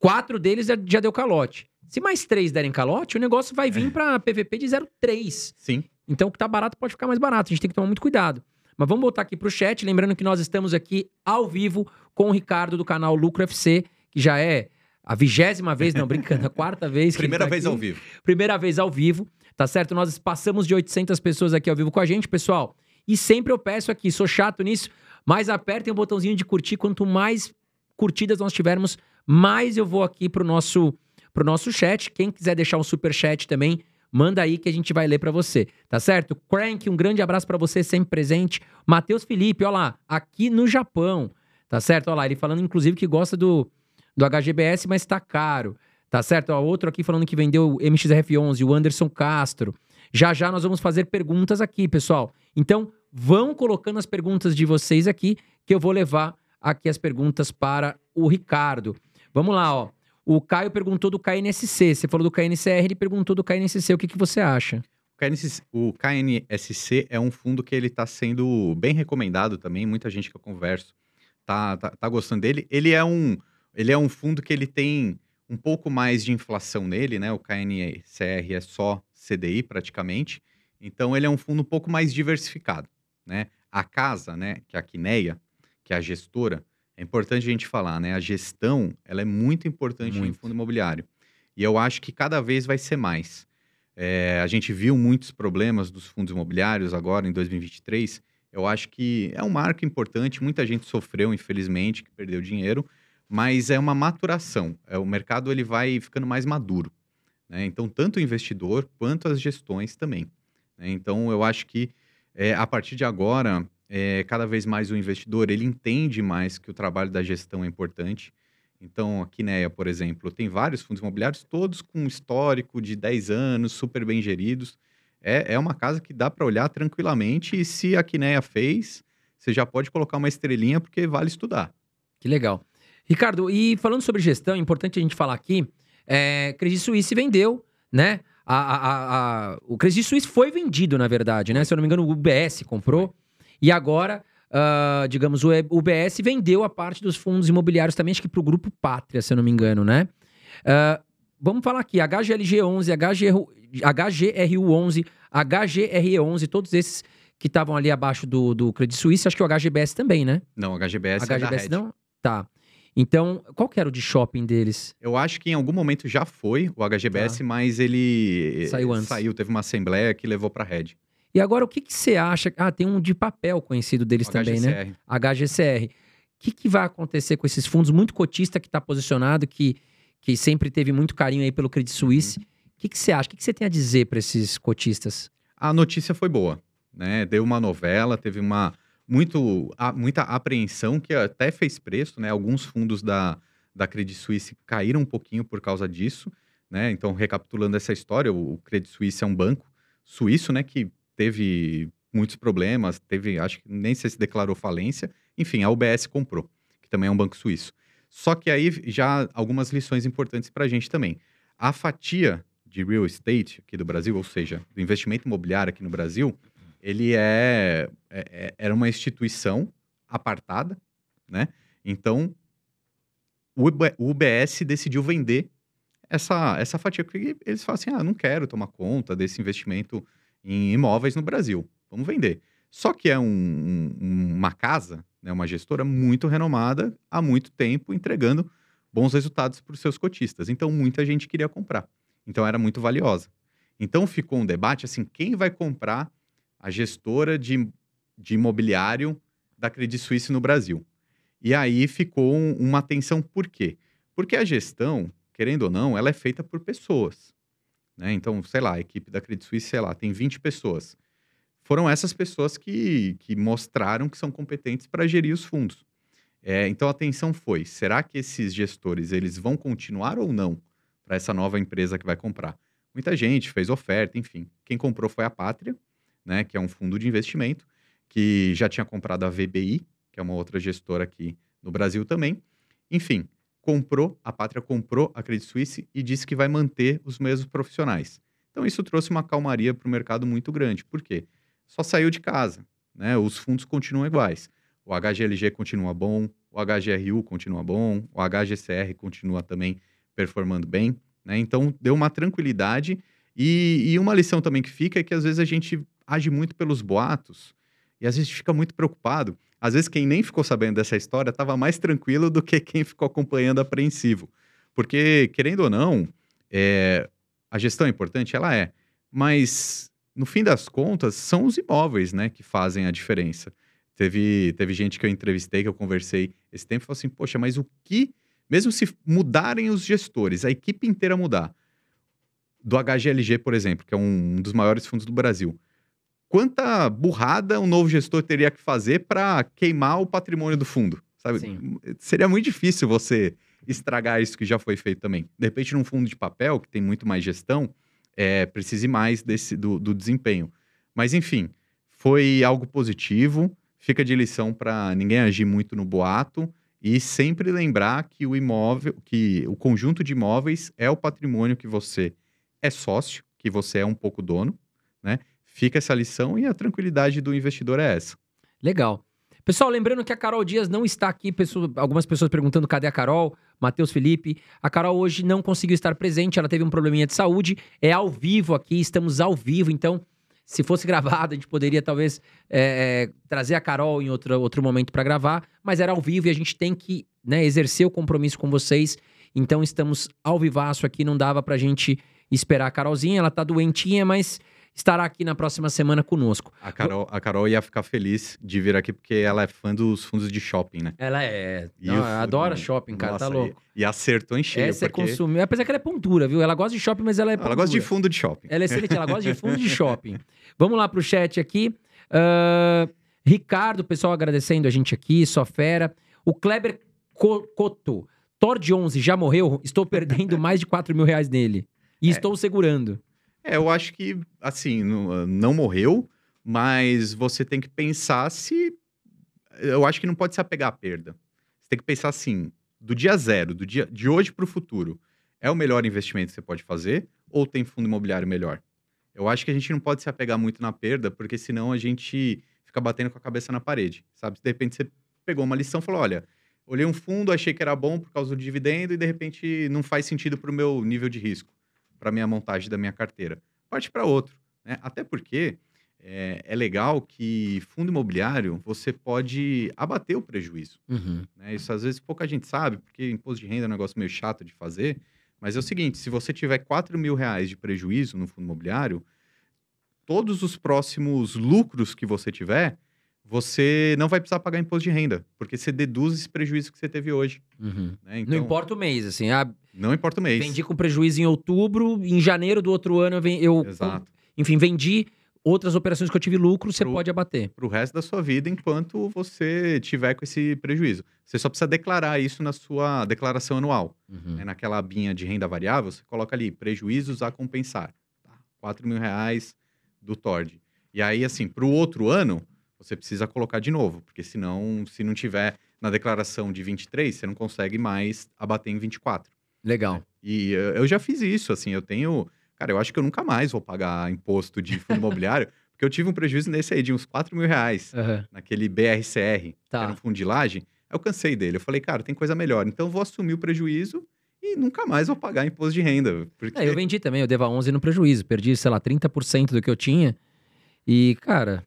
Speaker 1: Quatro deles já, já deu calote. Se mais três derem calote, o negócio vai vir para PVP de 0,3.
Speaker 2: Sim.
Speaker 1: Então o que tá barato pode ficar mais barato. A gente tem que tomar muito cuidado. Mas vamos voltar aqui pro chat, lembrando que nós estamos aqui ao vivo com o Ricardo do canal Lucro FC, que já é a vigésima vez, não brincando, a quarta vez.
Speaker 2: Primeira
Speaker 1: tá
Speaker 2: vez
Speaker 1: aqui.
Speaker 2: ao vivo.
Speaker 1: Primeira vez ao vivo, tá certo? Nós passamos de 800 pessoas aqui ao vivo com a gente, pessoal. E sempre eu peço aqui, sou chato nisso, mas apertem o botãozinho de curtir. Quanto mais curtidas nós tivermos, mais eu vou aqui pro nosso, pro nosso chat. Quem quiser deixar um super chat também, manda aí que a gente vai ler pra você, tá certo? Crank, um grande abraço pra você, sempre presente. Matheus Felipe, ó lá, aqui no Japão, tá certo? Ó lá, ele falando inclusive que gosta do, do HGBS, mas tá caro. Tá certo? Ó, outro aqui falando que vendeu o MXRF11, o Anderson Castro. Já já nós vamos fazer perguntas aqui, pessoal. Então, vão colocando as perguntas de vocês aqui, que eu vou levar aqui as perguntas para o Ricardo. Vamos lá, ó. O Caio perguntou do KNSC. Você falou do KNCR, ele perguntou do KNSC. O que, que você acha?
Speaker 2: O KNSC, é um fundo que ele está sendo bem recomendado também, muita gente que eu converso tá, tá, tá gostando dele. Ele é, um, ele é um fundo que ele tem um pouco mais de inflação nele, né? O KNCR é só CDI praticamente, então ele é um fundo um pouco mais diversificado, né? A casa, né, que é a Quineia, que é a gestora, é importante a gente falar, né? A gestão, ela é muito importante em
Speaker 1: Muito.
Speaker 2: fundo imobiliário. E eu acho que cada vez vai ser mais. É, a gente viu muitos problemas dos fundos imobiliários agora em 2023. Eu acho que é um marco importante. Muita gente sofreu, infelizmente, que perdeu dinheiro, mas é uma maturação. É, o mercado ele vai ficando mais maduro. Né? Então, tanto o investidor quanto as gestões também. Né? Então, eu acho que é, a partir de agora, é, cada vez mais o investidor ele entende mais que o trabalho da gestão é importante. Então, a Quineia, por exemplo, tem vários fundos imobiliários, todos com histórico de 10 anos, super bem geridos. É, é uma casa que dá para olhar tranquilamente e se a Quineia fez, você já pode colocar uma estrelinha porque vale estudar.
Speaker 1: Que legal. Ricardo, e falando sobre gestão, é importante a gente falar aqui, é, Credit Suisse vendeu, né? A, a, a, o Credit Suisse foi vendido, na verdade, né? Se eu não me engano, o UBS comprou. E agora, uh, digamos, o UBS vendeu a parte dos fundos imobiliários também, acho que para o Grupo Pátria, se eu não me engano, né? Uh, vamos falar aqui, HGLG11, HGRU11, HGRE11, todos esses que estavam ali abaixo do, do Credit Suisse, acho que o HGBS também, né?
Speaker 2: Não, o HGBS, HGBS é não?
Speaker 1: Tá. Então, qual que era o de shopping deles?
Speaker 2: Eu acho que em algum momento já foi o HGBS, tá. mas ele
Speaker 1: saiu antes.
Speaker 2: Saiu, teve uma assembleia que levou para a Red.
Speaker 1: E agora, o que, que você acha? Ah, tem um de papel conhecido deles também, né? HGCR. O que, que vai acontecer com esses fundos muito cotista que está posicionado, que, que sempre teve muito carinho aí pelo Credit Suisse? O uhum. que, que você acha? O que, que você tem a dizer para esses cotistas?
Speaker 2: A notícia foi boa, né? Deu uma novela, teve uma muito, a, muita apreensão que até fez preço, né? Alguns fundos da, da Credit Suisse caíram um pouquinho por causa disso, né? Então, recapitulando essa história, o, o Credit Suisse é um banco suíço, né? Que teve muitos problemas, teve, acho que nem sei se declarou falência. Enfim, a UBS comprou, que também é um banco suíço. Só que aí já algumas lições importantes para a gente também. A fatia de real estate aqui do Brasil, ou seja, do investimento imobiliário aqui no Brasil, ele é, é, é era uma instituição apartada, né? Então, o UBS decidiu vender essa, essa fatia, porque eles falam assim, ah, não quero tomar conta desse investimento em imóveis no Brasil. Vamos vender. Só que é um, um, uma casa, né, uma gestora muito renomada há muito tempo, entregando bons resultados para os seus cotistas. Então, muita gente queria comprar. Então, era muito valiosa. Então, ficou um debate assim: quem vai comprar a gestora de, de imobiliário da Credit Suisse no Brasil? E aí ficou um, uma tensão, por quê? Porque a gestão, querendo ou não, ela é feita por pessoas. Né? Então, sei lá, a equipe da Credit Suisse, sei lá, tem 20 pessoas. Foram essas pessoas que, que mostraram que são competentes para gerir os fundos. É, então, a atenção foi, será que esses gestores eles vão continuar ou não para essa nova empresa que vai comprar? Muita gente fez oferta, enfim. Quem comprou foi a Pátria, né, que é um fundo de investimento, que já tinha comprado a VBI, que é uma outra gestora aqui no Brasil também. Enfim, comprou, a Pátria comprou a Credit Suisse e disse que vai manter os mesmos profissionais. Então isso trouxe uma calmaria para o mercado muito grande. Por quê? Só saiu de casa, né? Os fundos continuam iguais. O HGLG continua bom, o HGRU continua bom, o HGCR continua também performando bem, né? Então deu uma tranquilidade e, e uma lição também que fica é que às vezes a gente age muito pelos boatos e às vezes fica muito preocupado. Às vezes, quem nem ficou sabendo dessa história estava mais tranquilo do que quem ficou acompanhando apreensivo. Porque, querendo ou não, é, a gestão é importante, ela é. Mas, no fim das contas, são os imóveis né, que fazem a diferença. Teve, teve gente que eu entrevistei, que eu conversei esse tempo, e falou assim: Poxa, mas o que, mesmo se mudarem os gestores, a equipe inteira mudar, do HGLG, por exemplo, que é um dos maiores fundos do Brasil, quanta burrada um novo gestor teria que fazer para queimar o patrimônio do fundo, sabe? Sim. Seria muito difícil você estragar isso que já foi feito também. De repente, num fundo de papel, que tem muito mais gestão, é, precise mais desse, do, do desempenho. Mas, enfim, foi algo positivo. Fica de lição para ninguém agir muito no boato e sempre lembrar que o imóvel, que o conjunto de imóveis é o patrimônio que você é sócio, que você é um pouco dono, né? Fica essa lição e a tranquilidade do investidor é essa.
Speaker 1: Legal. Pessoal, lembrando que a Carol Dias não está aqui, pessoa, algumas pessoas perguntando cadê a Carol, Matheus Felipe. A Carol hoje não conseguiu estar presente, ela teve um probleminha de saúde, é ao vivo aqui, estamos ao vivo, então se fosse gravado, a gente poderia talvez é, é, trazer a Carol em outro, outro momento para gravar, mas era ao vivo e a gente tem que né, exercer o compromisso com vocês. Então estamos ao vivaço aqui, não dava pra gente esperar a Carolzinha, ela tá doentinha, mas estará aqui na próxima semana conosco.
Speaker 2: A Carol, a Carol ia ficar feliz de vir aqui porque ela é fã dos fundos de shopping, né?
Speaker 1: Ela é. Não, ela adora shopping, cara, tá
Speaker 2: Nossa,
Speaker 1: louco.
Speaker 2: E, e acertou em cheio.
Speaker 1: Essa é
Speaker 2: porque
Speaker 1: consumir. Apesar que ela é pão dura, viu? Ela gosta de shopping, mas ela é
Speaker 2: ela gosta de fundo de shopping.
Speaker 1: Ela é excelente, ela gosta de fundo de shopping. Vamos lá pro chat aqui. Ah, Ricardo, pessoal agradecendo a gente aqui, só fera. O Kleber Co- Coto. Tord 11 já morreu? Estou perdendo mais de 4 mil reais nele. E
Speaker 2: É.
Speaker 1: estou segurando.
Speaker 2: É, eu acho que, assim, não, não morreu, mas você tem que pensar se. Eu acho que não pode se apegar à perda. Você tem que pensar assim: do dia zero, do dia de hoje para o futuro, é o melhor investimento que você pode fazer ou tem fundo imobiliário melhor? Eu acho que a gente não pode se apegar muito na perda, porque senão a gente fica batendo com a cabeça na parede, sabe? De repente você pegou uma lição e falou: olha, olhei um fundo, achei que era bom por causa do dividendo e de repente não faz sentido para o meu nível de risco, para minha montagem da minha carteira. Parte para outro, né? Até porque é, é legal que fundo imobiliário você pode abater o prejuízo.
Speaker 1: Uhum.
Speaker 2: Né? Isso às vezes pouca gente sabe, porque imposto de renda é um negócio meio chato de fazer. Mas é o seguinte: se você tiver 4 mil reais de prejuízo no fundo imobiliário, todos os próximos lucros que você tiver, você não vai precisar pagar imposto de renda, porque você deduz esse prejuízo que você teve hoje.
Speaker 1: Uhum.
Speaker 2: né? Então,
Speaker 1: Não importa o mês, assim. Ah,
Speaker 2: Não importa o mês.
Speaker 1: vendi com prejuízo em outubro, em janeiro do outro ano eu,
Speaker 2: Exato.
Speaker 1: enfim, vendi outras operações que eu tive lucro, você
Speaker 2: Pro-
Speaker 1: pode abater.
Speaker 2: Para o resto da sua vida, enquanto você tiver com esse prejuízo. Você só precisa declarar isso na sua declaração anual.
Speaker 1: Uhum.
Speaker 2: né, naquela abinha de renda variável, você coloca ali prejuízos a compensar. Tá? 4 mil reais do TORD. E aí, assim, para o outro ano, você precisa colocar de novo, porque senão, se não tiver na declaração de 23, você não consegue mais abater em 24.
Speaker 1: Legal.
Speaker 2: E eh, eu já fiz isso, assim, eu tenho. Cara, eu acho que eu nunca mais vou pagar imposto de fundo imobiliário, porque eu tive um prejuízo nesse aí de uns 4 mil reais,
Speaker 1: Aham.
Speaker 2: naquele BRCR, que
Speaker 1: Tá.
Speaker 2: era um fundo de laje. Eu cansei dele. Eu falei, cara, tem coisa melhor. Então eu vou assumir o prejuízo e nunca mais vou pagar imposto de renda. Porque...
Speaker 1: É, eu vendi também, eu devo a 11 no prejuízo. Perdi, sei lá, 30% do que eu tinha. E, cara,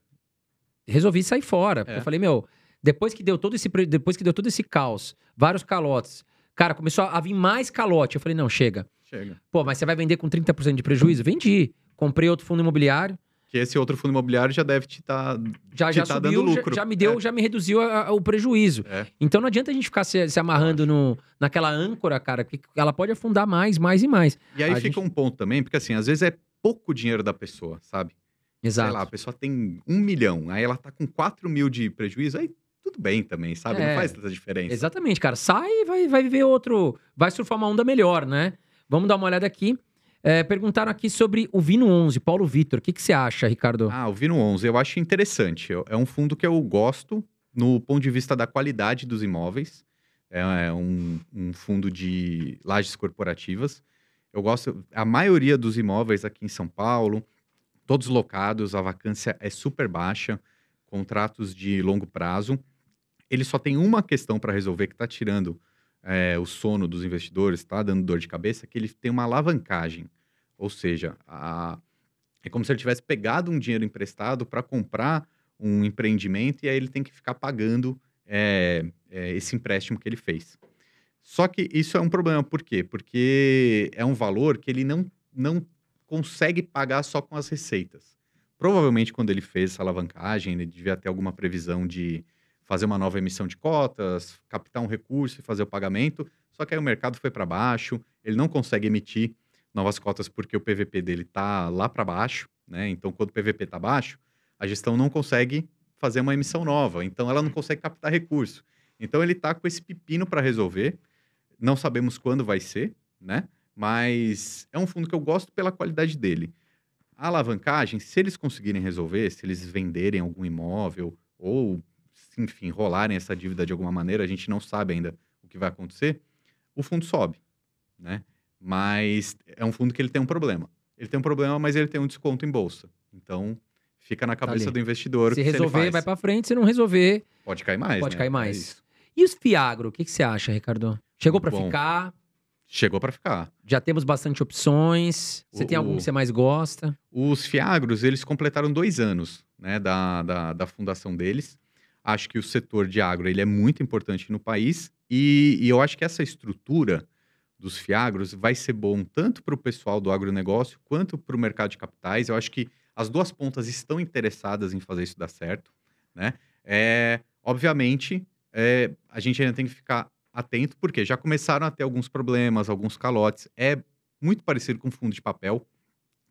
Speaker 1: resolvi sair fora. Porque
Speaker 2: É.
Speaker 1: eu falei, meu, depois que deu todo esse depois que deu todo esse caos, vários calotes, cara, começou a vir mais calote. Eu falei, não, chega.
Speaker 2: Chega.
Speaker 1: Pô, mas você vai vender com 30% de prejuízo? Vendi. Comprei outro fundo imobiliário,
Speaker 2: Que esse outro fundo imobiliário já deve te estar.
Speaker 1: já, já
Speaker 2: tá
Speaker 1: subiu,
Speaker 2: dando
Speaker 1: já-
Speaker 2: lucro.
Speaker 1: Já, me deu,
Speaker 2: É.
Speaker 1: já me reduziu a- a- o prejuízo.
Speaker 2: É.
Speaker 1: Então não adianta a gente ficar se, se amarrando no, naquela âncora, cara, que ela pode afundar mais, mais e mais.
Speaker 2: E aí
Speaker 1: A
Speaker 2: fica
Speaker 1: gente-
Speaker 2: um ponto também, porque assim, às vezes é pouco dinheiro da pessoa, sabe?
Speaker 1: Exato.
Speaker 2: Sei lá, a pessoa tem um milhão, aí ela tá com 4 mil de prejuízo, aí tudo bem também, sabe?
Speaker 1: É.
Speaker 2: Não faz tanta diferença.
Speaker 1: Exatamente, cara. Sai e vai, vai viver outro. Vai surfar uma onda melhor, né? Vamos dar uma olhada aqui. É, perguntaram aqui sobre o Vino 11, Paulo Vitor. O que, que você acha, Ricardo?
Speaker 2: Ah, o Vino 11, eu acho interessante. É um fundo que eu gosto no ponto de vista da qualidade dos imóveis. É é um, um fundo de lajes corporativas. Eu gosto. A maioria dos imóveis aqui em São Paulo, todos locados, a vacância é super baixa, contratos de longo prazo. Ele só tem uma questão para resolver que está tirando é, o sono dos investidores, está dando dor de cabeça, que ele tem uma alavancagem. Ou seja, a- é como se ele tivesse pegado um dinheiro emprestado para comprar um empreendimento e aí ele tem que ficar pagando é, é, esse empréstimo que ele fez. Só que isso é um problema, por quê? Porque é um valor que ele não, não consegue pagar só com as receitas. Provavelmente, quando ele fez essa alavancagem, ele devia ter alguma previsão de fazer uma nova emissão de cotas, captar um recurso e fazer o pagamento. Só que aí o mercado foi para baixo, ele não consegue emitir novas cotas porque o PVP dele tá lá para baixo, né? Então, quando o PVP tá baixo, a gestão não consegue fazer uma emissão nova, então ela não consegue captar recurso. Então ele tá com esse pepino para resolver. Não sabemos quando vai ser, né? Mas é um fundo que eu gosto pela qualidade dele. A alavancagem, se eles conseguirem resolver, se eles venderem algum imóvel ou, enfim, rolarem essa dívida de alguma maneira, a gente não sabe ainda o que vai acontecer, o fundo sobe, né? Mas é um fundo que ele tem um problema. Ele tem um problema, mas ele tem um desconto em bolsa. Então, fica na cabeça
Speaker 1: ali.
Speaker 2: do investidor.
Speaker 1: Se resolver, vai pra frente. Se não resolver,
Speaker 2: Pode cair mais.
Speaker 1: pode
Speaker 2: né?
Speaker 1: cair
Speaker 2: É
Speaker 1: mais.
Speaker 2: isso.
Speaker 1: e os Fiagro? O que, que você acha, Ricardo? Chegou pra
Speaker 2: Bom.
Speaker 1: ficar?
Speaker 2: Chegou para ficar.
Speaker 1: Já temos bastante opções. Você tem
Speaker 2: O-
Speaker 1: algum que você mais gosta?
Speaker 2: Os Fiagros, eles completaram dois anos né, da, da, da fundação deles. Acho que o setor de agro ele é muito importante no país e, e eu acho que essa estrutura dos Fiagros vai ser bom tanto para o pessoal do agronegócio quanto para o mercado de capitais. Eu acho que as duas pontas estão interessadas em fazer isso dar certo, né? É, obviamente, é, a gente ainda tem que ficar atento, porque já começaram a ter alguns problemas, alguns calotes. É muito parecido com fundo de papel,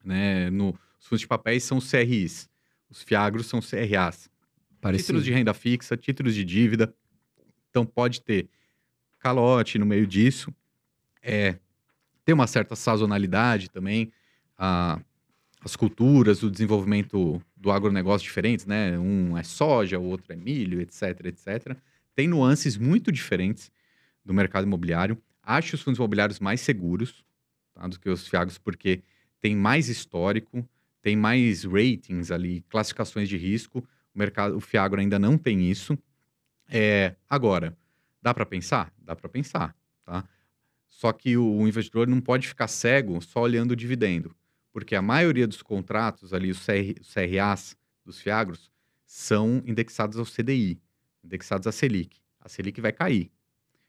Speaker 2: né? No, os fundos de papéis são CRIs, os FIAGROS são CRAs.
Speaker 1: Parecido.
Speaker 2: Títulos de renda fixa, títulos de dívida. Então pode ter calote no meio disso. É, tem uma certa sazonalidade também. A, as culturas, o desenvolvimento do agronegócio diferentes, né? Um é soja, o outro é milho, etc, etc. Tem nuances muito diferentes do mercado imobiliário. Acho os fundos imobiliários mais seguros tá, do que os FIAGos, porque tem mais histórico, tem mais ratings ali, classificações de risco. O mercado, o Fiagro ainda não tem isso. É, agora, dá para pensar? Dá para pensar, tá? Só que o, o, investidor não pode ficar cego só olhando o dividendo, porque a maioria dos contratos ali, os, CR, os CRAs dos Fiagros, são indexados ao CDI, indexados à Selic. A Selic vai cair.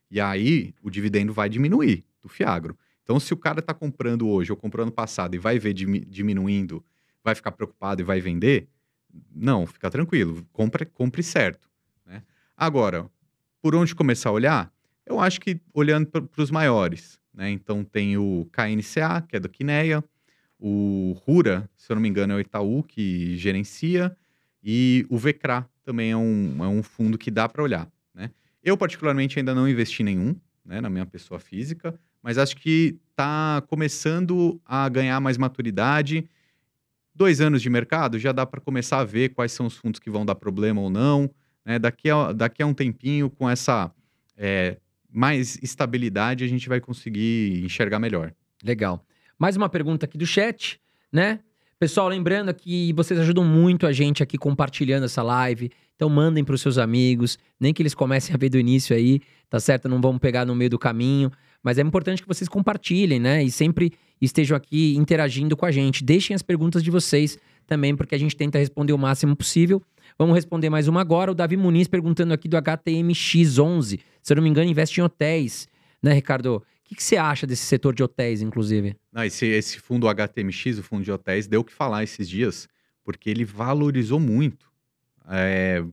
Speaker 2: E aí o dividendo vai diminuir do Fiagro. Então, se o cara está comprando hoje ou comprou ano passado e vai ver diminuindo, vai ficar preocupado e vai vender, não, fica tranquilo, compre, compre certo. Né? Agora, por onde começar a olhar? Eu acho que olhando para os maiores. Né? Então, tem o KNCA, que é do Quineia, o Rura, se eu não me engano, é o Itaú que gerencia, e o Vecra também é um, é um fundo que dá para olhar. Né? Eu, particularmente, ainda não investi nenhum né, na minha pessoa física, mas acho que está começando a ganhar mais maturidade dois anos de mercado, já dá para começar a ver quais são os fundos que vão dar problema ou não. Né? Daqui, a, daqui a um tempinho, com essa é, mais estabilidade, a gente vai conseguir enxergar melhor.
Speaker 1: Legal. Mais uma pergunta aqui do chat, né? Pessoal, lembrando que vocês ajudam muito a gente aqui compartilhando essa live. Então mandem para os seus amigos, nem que eles comecem a ver do início aí, tá certo? Não vamos pegar no meio do caminho. Mas é importante que vocês compartilhem, né? E sempre estejam aqui interagindo com a gente. Deixem as perguntas de vocês também, porque a gente tenta responder o máximo possível. Vamos responder mais uma agora. O Davi Muniz perguntando aqui do HTMX11. Se eu não me engano, investe em hotéis, né, Ricardo? O que, você acha desse setor de hotéis, inclusive?
Speaker 2: Não, esse, esse fundo HTMX, o fundo de hotéis, deu o que falar esses dias, porque ele valorizou muito. É,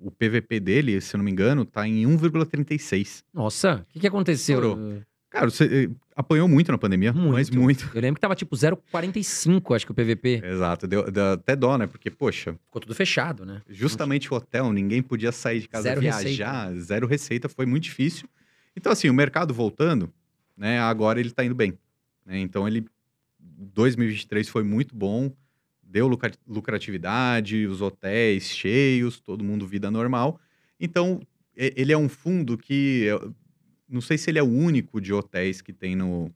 Speaker 2: o PVP dele, se eu não me engano, tá em 1,36.
Speaker 1: Nossa, o que, que aconteceu?
Speaker 2: Estourou. Cara, você eh, apanhou muito na pandemia, muito. mas muito.
Speaker 1: Eu lembro que tava tipo 0,45, acho que o PVP.
Speaker 2: Exato, deu, deu, até dó, né? Porque, poxa.
Speaker 1: Ficou tudo fechado, né?
Speaker 2: Justamente o hotel, ninguém podia sair de casa zero viajar, receita. zero receita, foi muito difícil. Então, assim, o mercado voltando, né? Agora ele tá indo bem. Né? Então, ele. 2023 foi muito bom, deu lucratividade, os hotéis cheios, todo mundo vida normal. Então, ele é um fundo que não sei se ele é o único de hotéis que tem no,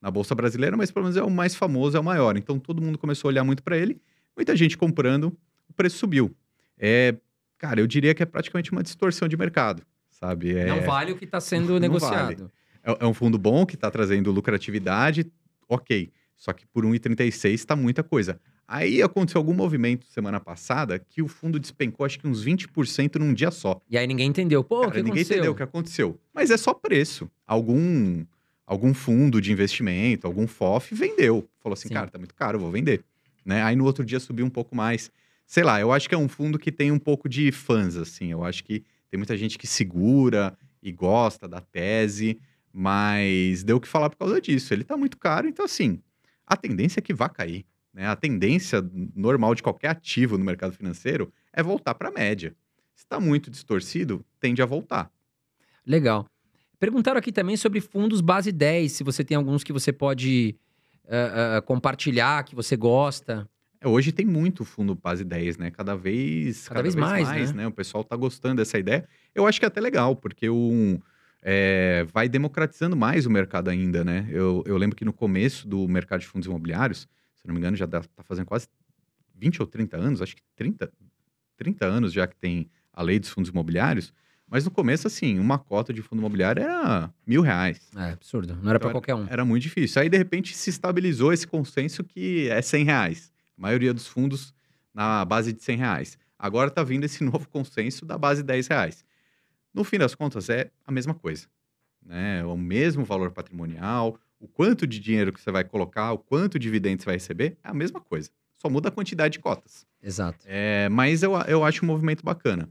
Speaker 2: na Bolsa Brasileira, mas pelo menos é o mais famoso, é o maior. Então todo mundo começou a olhar muito para ele, muita gente comprando, o preço subiu. É, cara, eu diria que é praticamente uma distorção de mercado, sabe? É,
Speaker 1: não vale o que está sendo negociado.
Speaker 2: Vale. É, é, um fundo bom que está trazendo lucratividade, ok. Só que por 1,36 está muita coisa. Aí aconteceu algum movimento semana passada que o fundo despencou acho que uns 20% num dia só.
Speaker 1: E aí ninguém entendeu. Pô, Cara, o que
Speaker 2: ninguém
Speaker 1: aconteceu?
Speaker 2: entendeu o que aconteceu. Mas é só preço. Algum algum fundo de investimento, algum FOF vendeu. Falou assim, Sim. cara, tá muito caro, vou vender. Né? Aí no outro dia subiu um pouco mais. Sei lá, eu acho que é um fundo que tem um pouco de fãs, assim. Eu acho que tem muita gente que segura e gosta da tese, mas deu o que falar por causa disso. Ele tá muito caro, então assim, a tendência é que vá cair. Né? A tendência normal de qualquer ativo no mercado financeiro é voltar para a média. Se está muito distorcido, tende a voltar.
Speaker 1: Legal. Perguntaram aqui também sobre fundos base 10, se você tem alguns que você pode uh, uh, compartilhar, que você gosta.
Speaker 2: É, hoje tem muito fundo base 10, né? Cada vez,
Speaker 1: cada, cada vez, vez, mais, mais
Speaker 2: né? né? O pessoal está gostando dessa ideia. Eu acho que é até legal, porque um, é, vai democratizando mais o mercado ainda, né? Eu, eu lembro que no começo do mercado de fundos imobiliários, se não me engano, já está fazendo quase 20 ou 30 anos, acho que 30, 30 anos já que tem a lei dos fundos imobiliários. Mas no começo, assim, uma cota de fundo imobiliário era mil reais.
Speaker 1: É, absurdo. Não era então, para qualquer um.
Speaker 2: Era muito difícil. Aí, de repente, se estabilizou esse consenso que é 100 reais. A maioria dos fundos na base de 100 reais. Agora está vindo esse novo consenso da base de 10 reais. No fim das contas, é a mesma coisa. Né? É o mesmo valor patrimonial, o quanto de dinheiro que você vai colocar, o quanto de dividendo você vai receber, é a mesma coisa. só muda a quantidade de cotas.
Speaker 1: Exato.
Speaker 2: É, mas eu, eu acho um movimento bacana.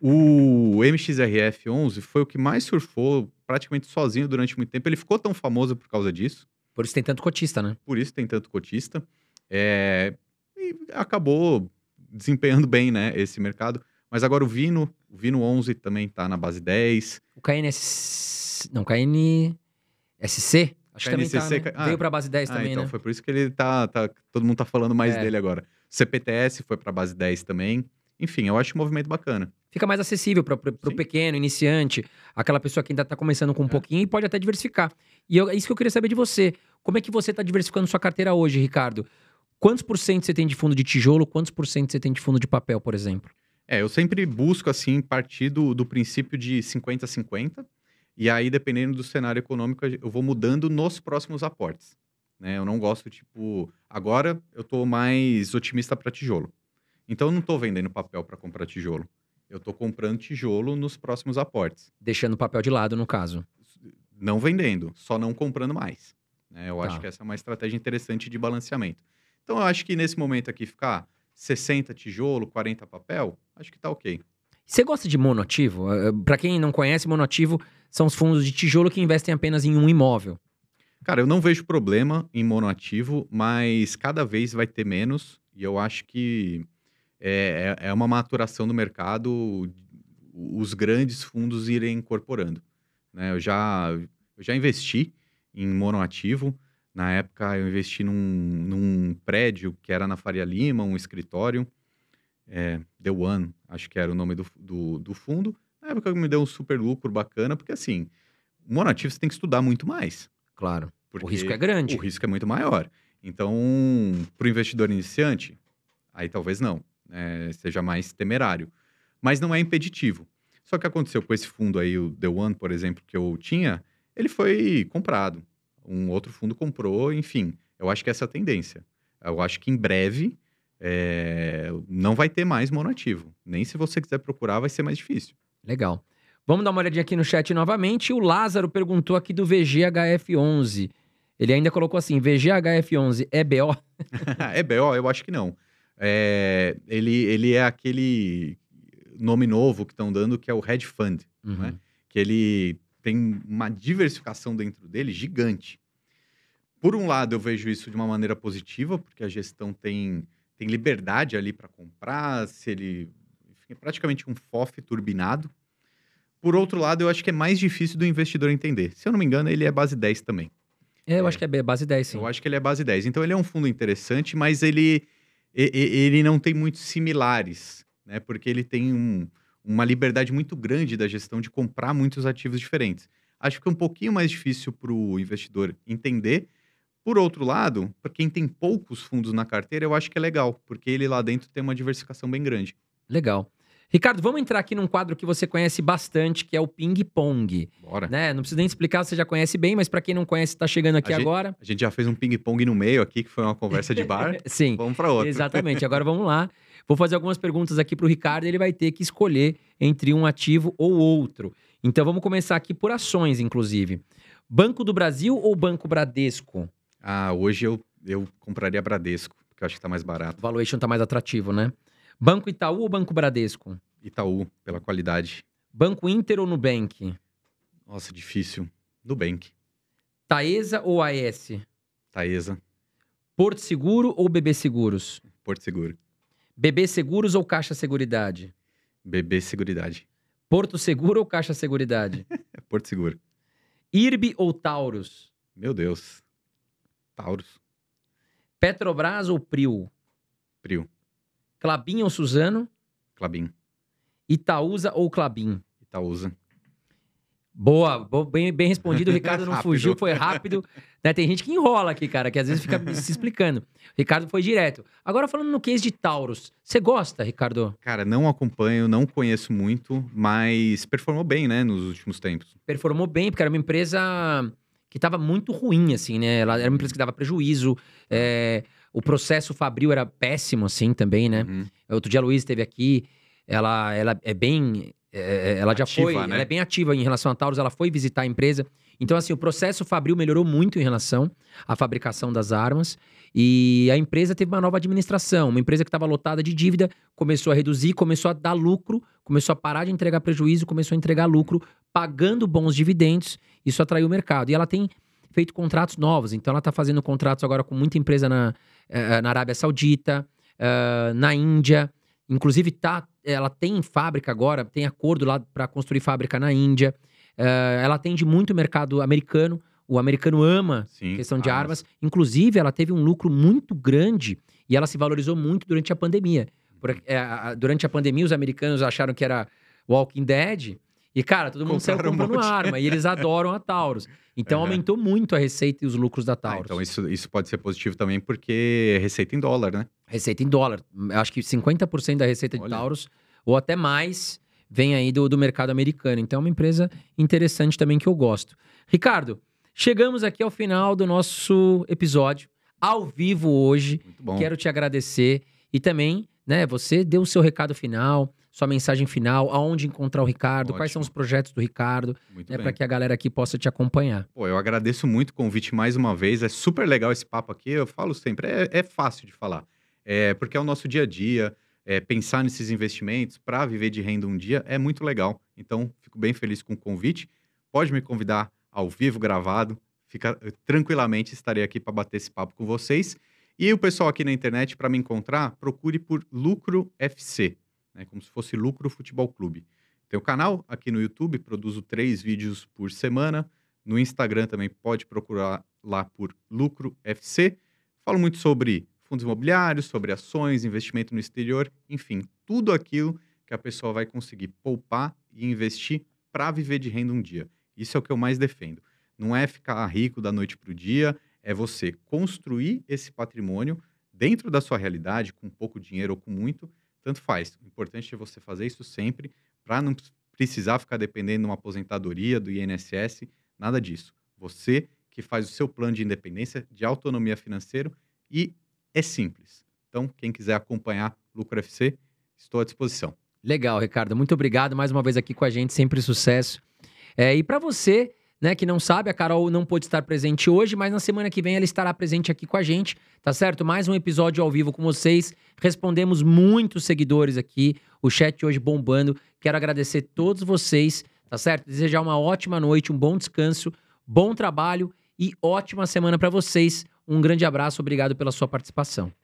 Speaker 2: O MXRF 11 foi o que mais surfou praticamente sozinho durante muito tempo. Ele ficou tão famoso por causa disso.
Speaker 1: Por isso tem tanto cotista, né?
Speaker 2: Por isso tem tanto cotista. É, e acabou desempenhando bem, né, esse mercado. Mas agora o Vino, o Vino 11 também tá na base 10.
Speaker 1: O KNS... Não, KNSC? Acho que também tá,
Speaker 2: KNCC,
Speaker 1: né?
Speaker 2: ah,
Speaker 1: Veio pra base 10
Speaker 2: Ah,
Speaker 1: também,
Speaker 2: então
Speaker 1: né?
Speaker 2: foi por isso que ele tá, tá- Todo mundo tá falando mais
Speaker 1: É.
Speaker 2: dele agora. CPTS foi pra base 10 também. Enfim, eu acho um movimento bacana.
Speaker 1: Fica mais acessível para o pequeno, iniciante, aquela pessoa que ainda tá começando com um
Speaker 2: É.
Speaker 1: pouquinho e pode até diversificar. E eu- é isso que eu queria saber de você. Como é que você tá diversificando sua carteira hoje, Ricardo? Quantos por cento você tem de fundo de tijolo? Quantos por cento você tem de fundo de papel, por exemplo?
Speaker 2: É, eu sempre busco, assim, partir do, do princípio de 50-50. E aí, dependendo do cenário econômico, eu vou mudando nos próximos aportes. Né? Eu não gosto, tipo... Agora, eu tô mais otimista para tijolo. Então, eu não tô vendendo papel para comprar tijolo. Eu tô comprando tijolo nos próximos aportes.
Speaker 1: Deixando o papel de lado, no caso.
Speaker 2: Não vendendo, só não comprando mais. né? Eu
Speaker 1: Tá.
Speaker 2: acho que essa é uma estratégia interessante de balanceamento. Então, eu acho que nesse momento aqui, ficar 60 tijolo, 40 papel, acho que tá ok.
Speaker 1: Você gosta de monoativo? Para quem não conhece, monoativo são os fundos de tijolo que investem apenas em um imóvel.
Speaker 2: Cara, eu não vejo problema em monoativo, mas cada vez vai ter menos. E eu acho que é, é é uma maturação do mercado os grandes fundos irem incorporando. né? Eu, já, eu já investi em monoativo. Na época, eu investi num, num prédio que era na Faria Lima, um escritório. É, The One, acho que era o nome do, do, do fundo. Na época, me deu um super lucro bacana, porque assim, monoativo você tem que estudar muito mais.
Speaker 1: Claro. O risco é grande.
Speaker 2: o risco é muito maior. Então, para o investidor iniciante, aí talvez não, né, seja mais temerário. Mas não é impeditivo. Só que aconteceu com esse fundo aí, o The One, por exemplo, que eu tinha, ele foi comprado. Um outro fundo comprou, enfim. Eu acho que essa é a tendência. Eu acho que em breve é, não vai ter mais monoativo. Nem se você quiser procurar, vai ser mais difícil.
Speaker 1: Legal. Vamos dar uma olhadinha aqui no chat novamente. O Lázaro perguntou aqui do VGHF11. Ele ainda colocou assim: VGHF11 é BO?
Speaker 2: é BO? Eu acho que não. É, ele, ele é aquele nome novo que estão dando que é o hedge fund,
Speaker 1: Uhum.
Speaker 2: É. que ele tem uma diversificação dentro dele gigante. Por um lado, eu vejo isso de uma maneira positiva, porque a gestão tem, tem liberdade ali para comprar, se ele enfim, é praticamente um FOF turbinado. Por outro lado, eu acho que é mais difícil do investidor entender. Se eu não me engano, ele é base 10 também.
Speaker 1: É, eu
Speaker 2: É.
Speaker 1: acho que é base 10, sim.
Speaker 2: Eu acho que ele é base 10. Então ele é um fundo interessante, mas ele, ele não tem muitos similares, né? Porque ele tem um- uma liberdade muito grande da gestão de comprar muitos ativos diferentes. Acho que é um pouquinho mais difícil para o investidor entender. Por outro lado, para quem tem poucos fundos na carteira, eu acho que é legal, porque ele lá dentro tem uma diversificação bem grande.
Speaker 1: Legal. Ricardo, vamos entrar aqui num quadro que você conhece bastante, que é o ping-pong.
Speaker 2: Bora.
Speaker 1: Né? Não precisa nem explicar, você já conhece bem, mas para quem não conhece, tá chegando aqui
Speaker 2: A gente-
Speaker 1: agora.
Speaker 2: A gente já fez um ping-pong no meio aqui, que foi uma conversa de bar.
Speaker 1: Sim.
Speaker 2: Vamos para outro.
Speaker 1: Exatamente. Agora vamos lá. Vou fazer algumas perguntas aqui pro Ricardo e ele vai ter que escolher entre um ativo ou outro. Então vamos começar aqui por ações, inclusive. Banco do Brasil ou Banco Bradesco?
Speaker 2: Ah, hoje eu, eu compraria Bradesco, porque eu acho que tá mais
Speaker 1: O
Speaker 2: barato.
Speaker 1: valuation tá mais atrativo, né? Banco Itaú ou Banco Bradesco?
Speaker 2: Itaú, pela qualidade.
Speaker 1: Banco Inter ou Nubank?
Speaker 2: Nossa, difícil. Nubank,
Speaker 1: Taesa ou AS?
Speaker 2: Taesa,
Speaker 1: Porto Seguro ou BB Seguros?
Speaker 2: Porto Seguro.
Speaker 1: BB Seguros ou Caixa Seguridade?
Speaker 2: BB Seguridade.
Speaker 1: Porto Seguro ou Caixa Seguridade?
Speaker 2: Porto Seguro.
Speaker 1: IRB ou Taurus?
Speaker 2: Meu Deus. Taurus,
Speaker 1: Petrobras ou Prio?
Speaker 2: Prio,
Speaker 1: Clabin ou Suzano?
Speaker 2: Clabin,
Speaker 1: Itaúsa ou Clabin?
Speaker 2: Itaúsa.
Speaker 1: Boa, bo- bem, bem respondido. O Ricardo não fugiu, foi rápido. Né, Tem gente que enrola aqui, cara, que às vezes fica se explicando. O Ricardo foi direto. Agora, falando no case de Taurus, você gosta, Ricardo?
Speaker 2: Cara, não acompanho, não conheço muito, mas performou bem, né, nos últimos tempos.
Speaker 1: Performou bem, porque era uma empresa que estava muito ruim, assim, né? Ela era uma empresa que dava prejuízo. é, o processo Fabril era péssimo, assim, também, né?
Speaker 2: Uhum.
Speaker 1: Outro dia a Luiz esteve aqui, ela, ela é bem. é, ela já
Speaker 2: Ativa,
Speaker 1: foi.
Speaker 2: né?
Speaker 1: Ela é bem ativa em relação a Taurus, ela foi visitar a empresa. Então, assim, o processo Fabril melhorou muito em relação à fabricação das armas. E a empresa teve uma nova administração, uma empresa que estava lotada de dívida, começou a reduzir, começou a dar lucro, começou a parar de entregar prejuízo, começou a entregar lucro, pagando bons dividendos. Isso atraiu o mercado. E ela tem feito contratos novos. Então, ela está fazendo contratos agora com muita empresa na, na Arábia Saudita, na Índia. Inclusive, tá, ela tem fábrica agora, tem acordo lá para construir fábrica na Índia. ela atende muito o mercado americano. O americano ama
Speaker 2: Sim,
Speaker 1: questão de
Speaker 2: armas.
Speaker 1: armas. Inclusive, ela teve um lucro muito grande e ela se valorizou muito durante a pandemia. É, a- durante a pandemia, os americanos acharam que era Walking Dead. E, cara, todo mundo saiu
Speaker 2: Compraram um
Speaker 1: comprando
Speaker 2: monte.
Speaker 1: arma. E eles adoram a Taurus. Então,
Speaker 2: É.
Speaker 1: aumentou muito a receita e os lucros da
Speaker 2: Ah,
Speaker 1: Taurus.
Speaker 2: então isso, isso pode ser positivo também, porque é receita em dólar, né?
Speaker 1: Receita em dólar. Acho que 50% da receita de
Speaker 2: Olha.
Speaker 1: Taurus, ou até mais, vem aí do, do mercado americano. Então, é uma empresa interessante também que eu gosto. Ricardo, chegamos aqui ao final do nosso episódio, ao vivo hoje.
Speaker 2: Muito bom.
Speaker 1: Quero te agradecer e também, né, você deu o seu recado final, sua mensagem final, aonde encontrar o Ricardo, quais
Speaker 2: Ótimo.
Speaker 1: são os projetos do Ricardo, né, para que a galera aqui possa te acompanhar.
Speaker 2: Pô, eu agradeço muito o convite mais uma vez. É super legal esse papo aqui. Eu falo sempre, é, é fácil de falar. É, porque é o nosso dia a dia. é, pensar nesses investimentos para viver de renda um dia é muito legal. Então, fico bem feliz com o convite. Pode me convidar ao vivo, gravado. Fica eh, tranquilamente, estarei aqui para bater esse papo com vocês. E o pessoal aqui na internet, para me encontrar, procure por Lucro FC, né, como se fosse Lucro Futebol Clube. Tem o canal aqui no YouTube, produzo três vídeos por semana. No Instagram também pode procurar lá por Lucro FC. Falo muito sobre fundos imobiliários, sobre ações, investimento no exterior, enfim, tudo aquilo que a pessoa vai conseguir poupar e investir para viver de renda um dia. Isso é o que eu mais defendo. Não é ficar rico da noite para o dia, é você construir esse patrimônio dentro da sua realidade, com pouco dinheiro ou com muito, tanto faz. O importante é você fazer isso sempre para não precisar ficar dependendo de uma aposentadoria, do INSS, nada disso. Você que faz o seu plano de independência, de autonomia financeira e é simples. Então, quem quiser acompanhar Lucro FC, estou à disposição.
Speaker 1: Legal, Ricardo. Muito obrigado mais uma vez aqui com a gente, sempre sucesso. É, e para você, né, que não sabe, a Carol não pôde estar presente hoje, mas na semana que vem ela estará presente aqui com a gente, tá certo? Mais um episódio ao vivo com vocês. Respondemos muitos seguidores aqui, o chat hoje bombando. Quero agradecer todos vocês, tá certo? Desejar uma ótima noite, um bom descanso, bom trabalho e ótima semana para vocês. Um grande abraço, obrigado pela sua participação.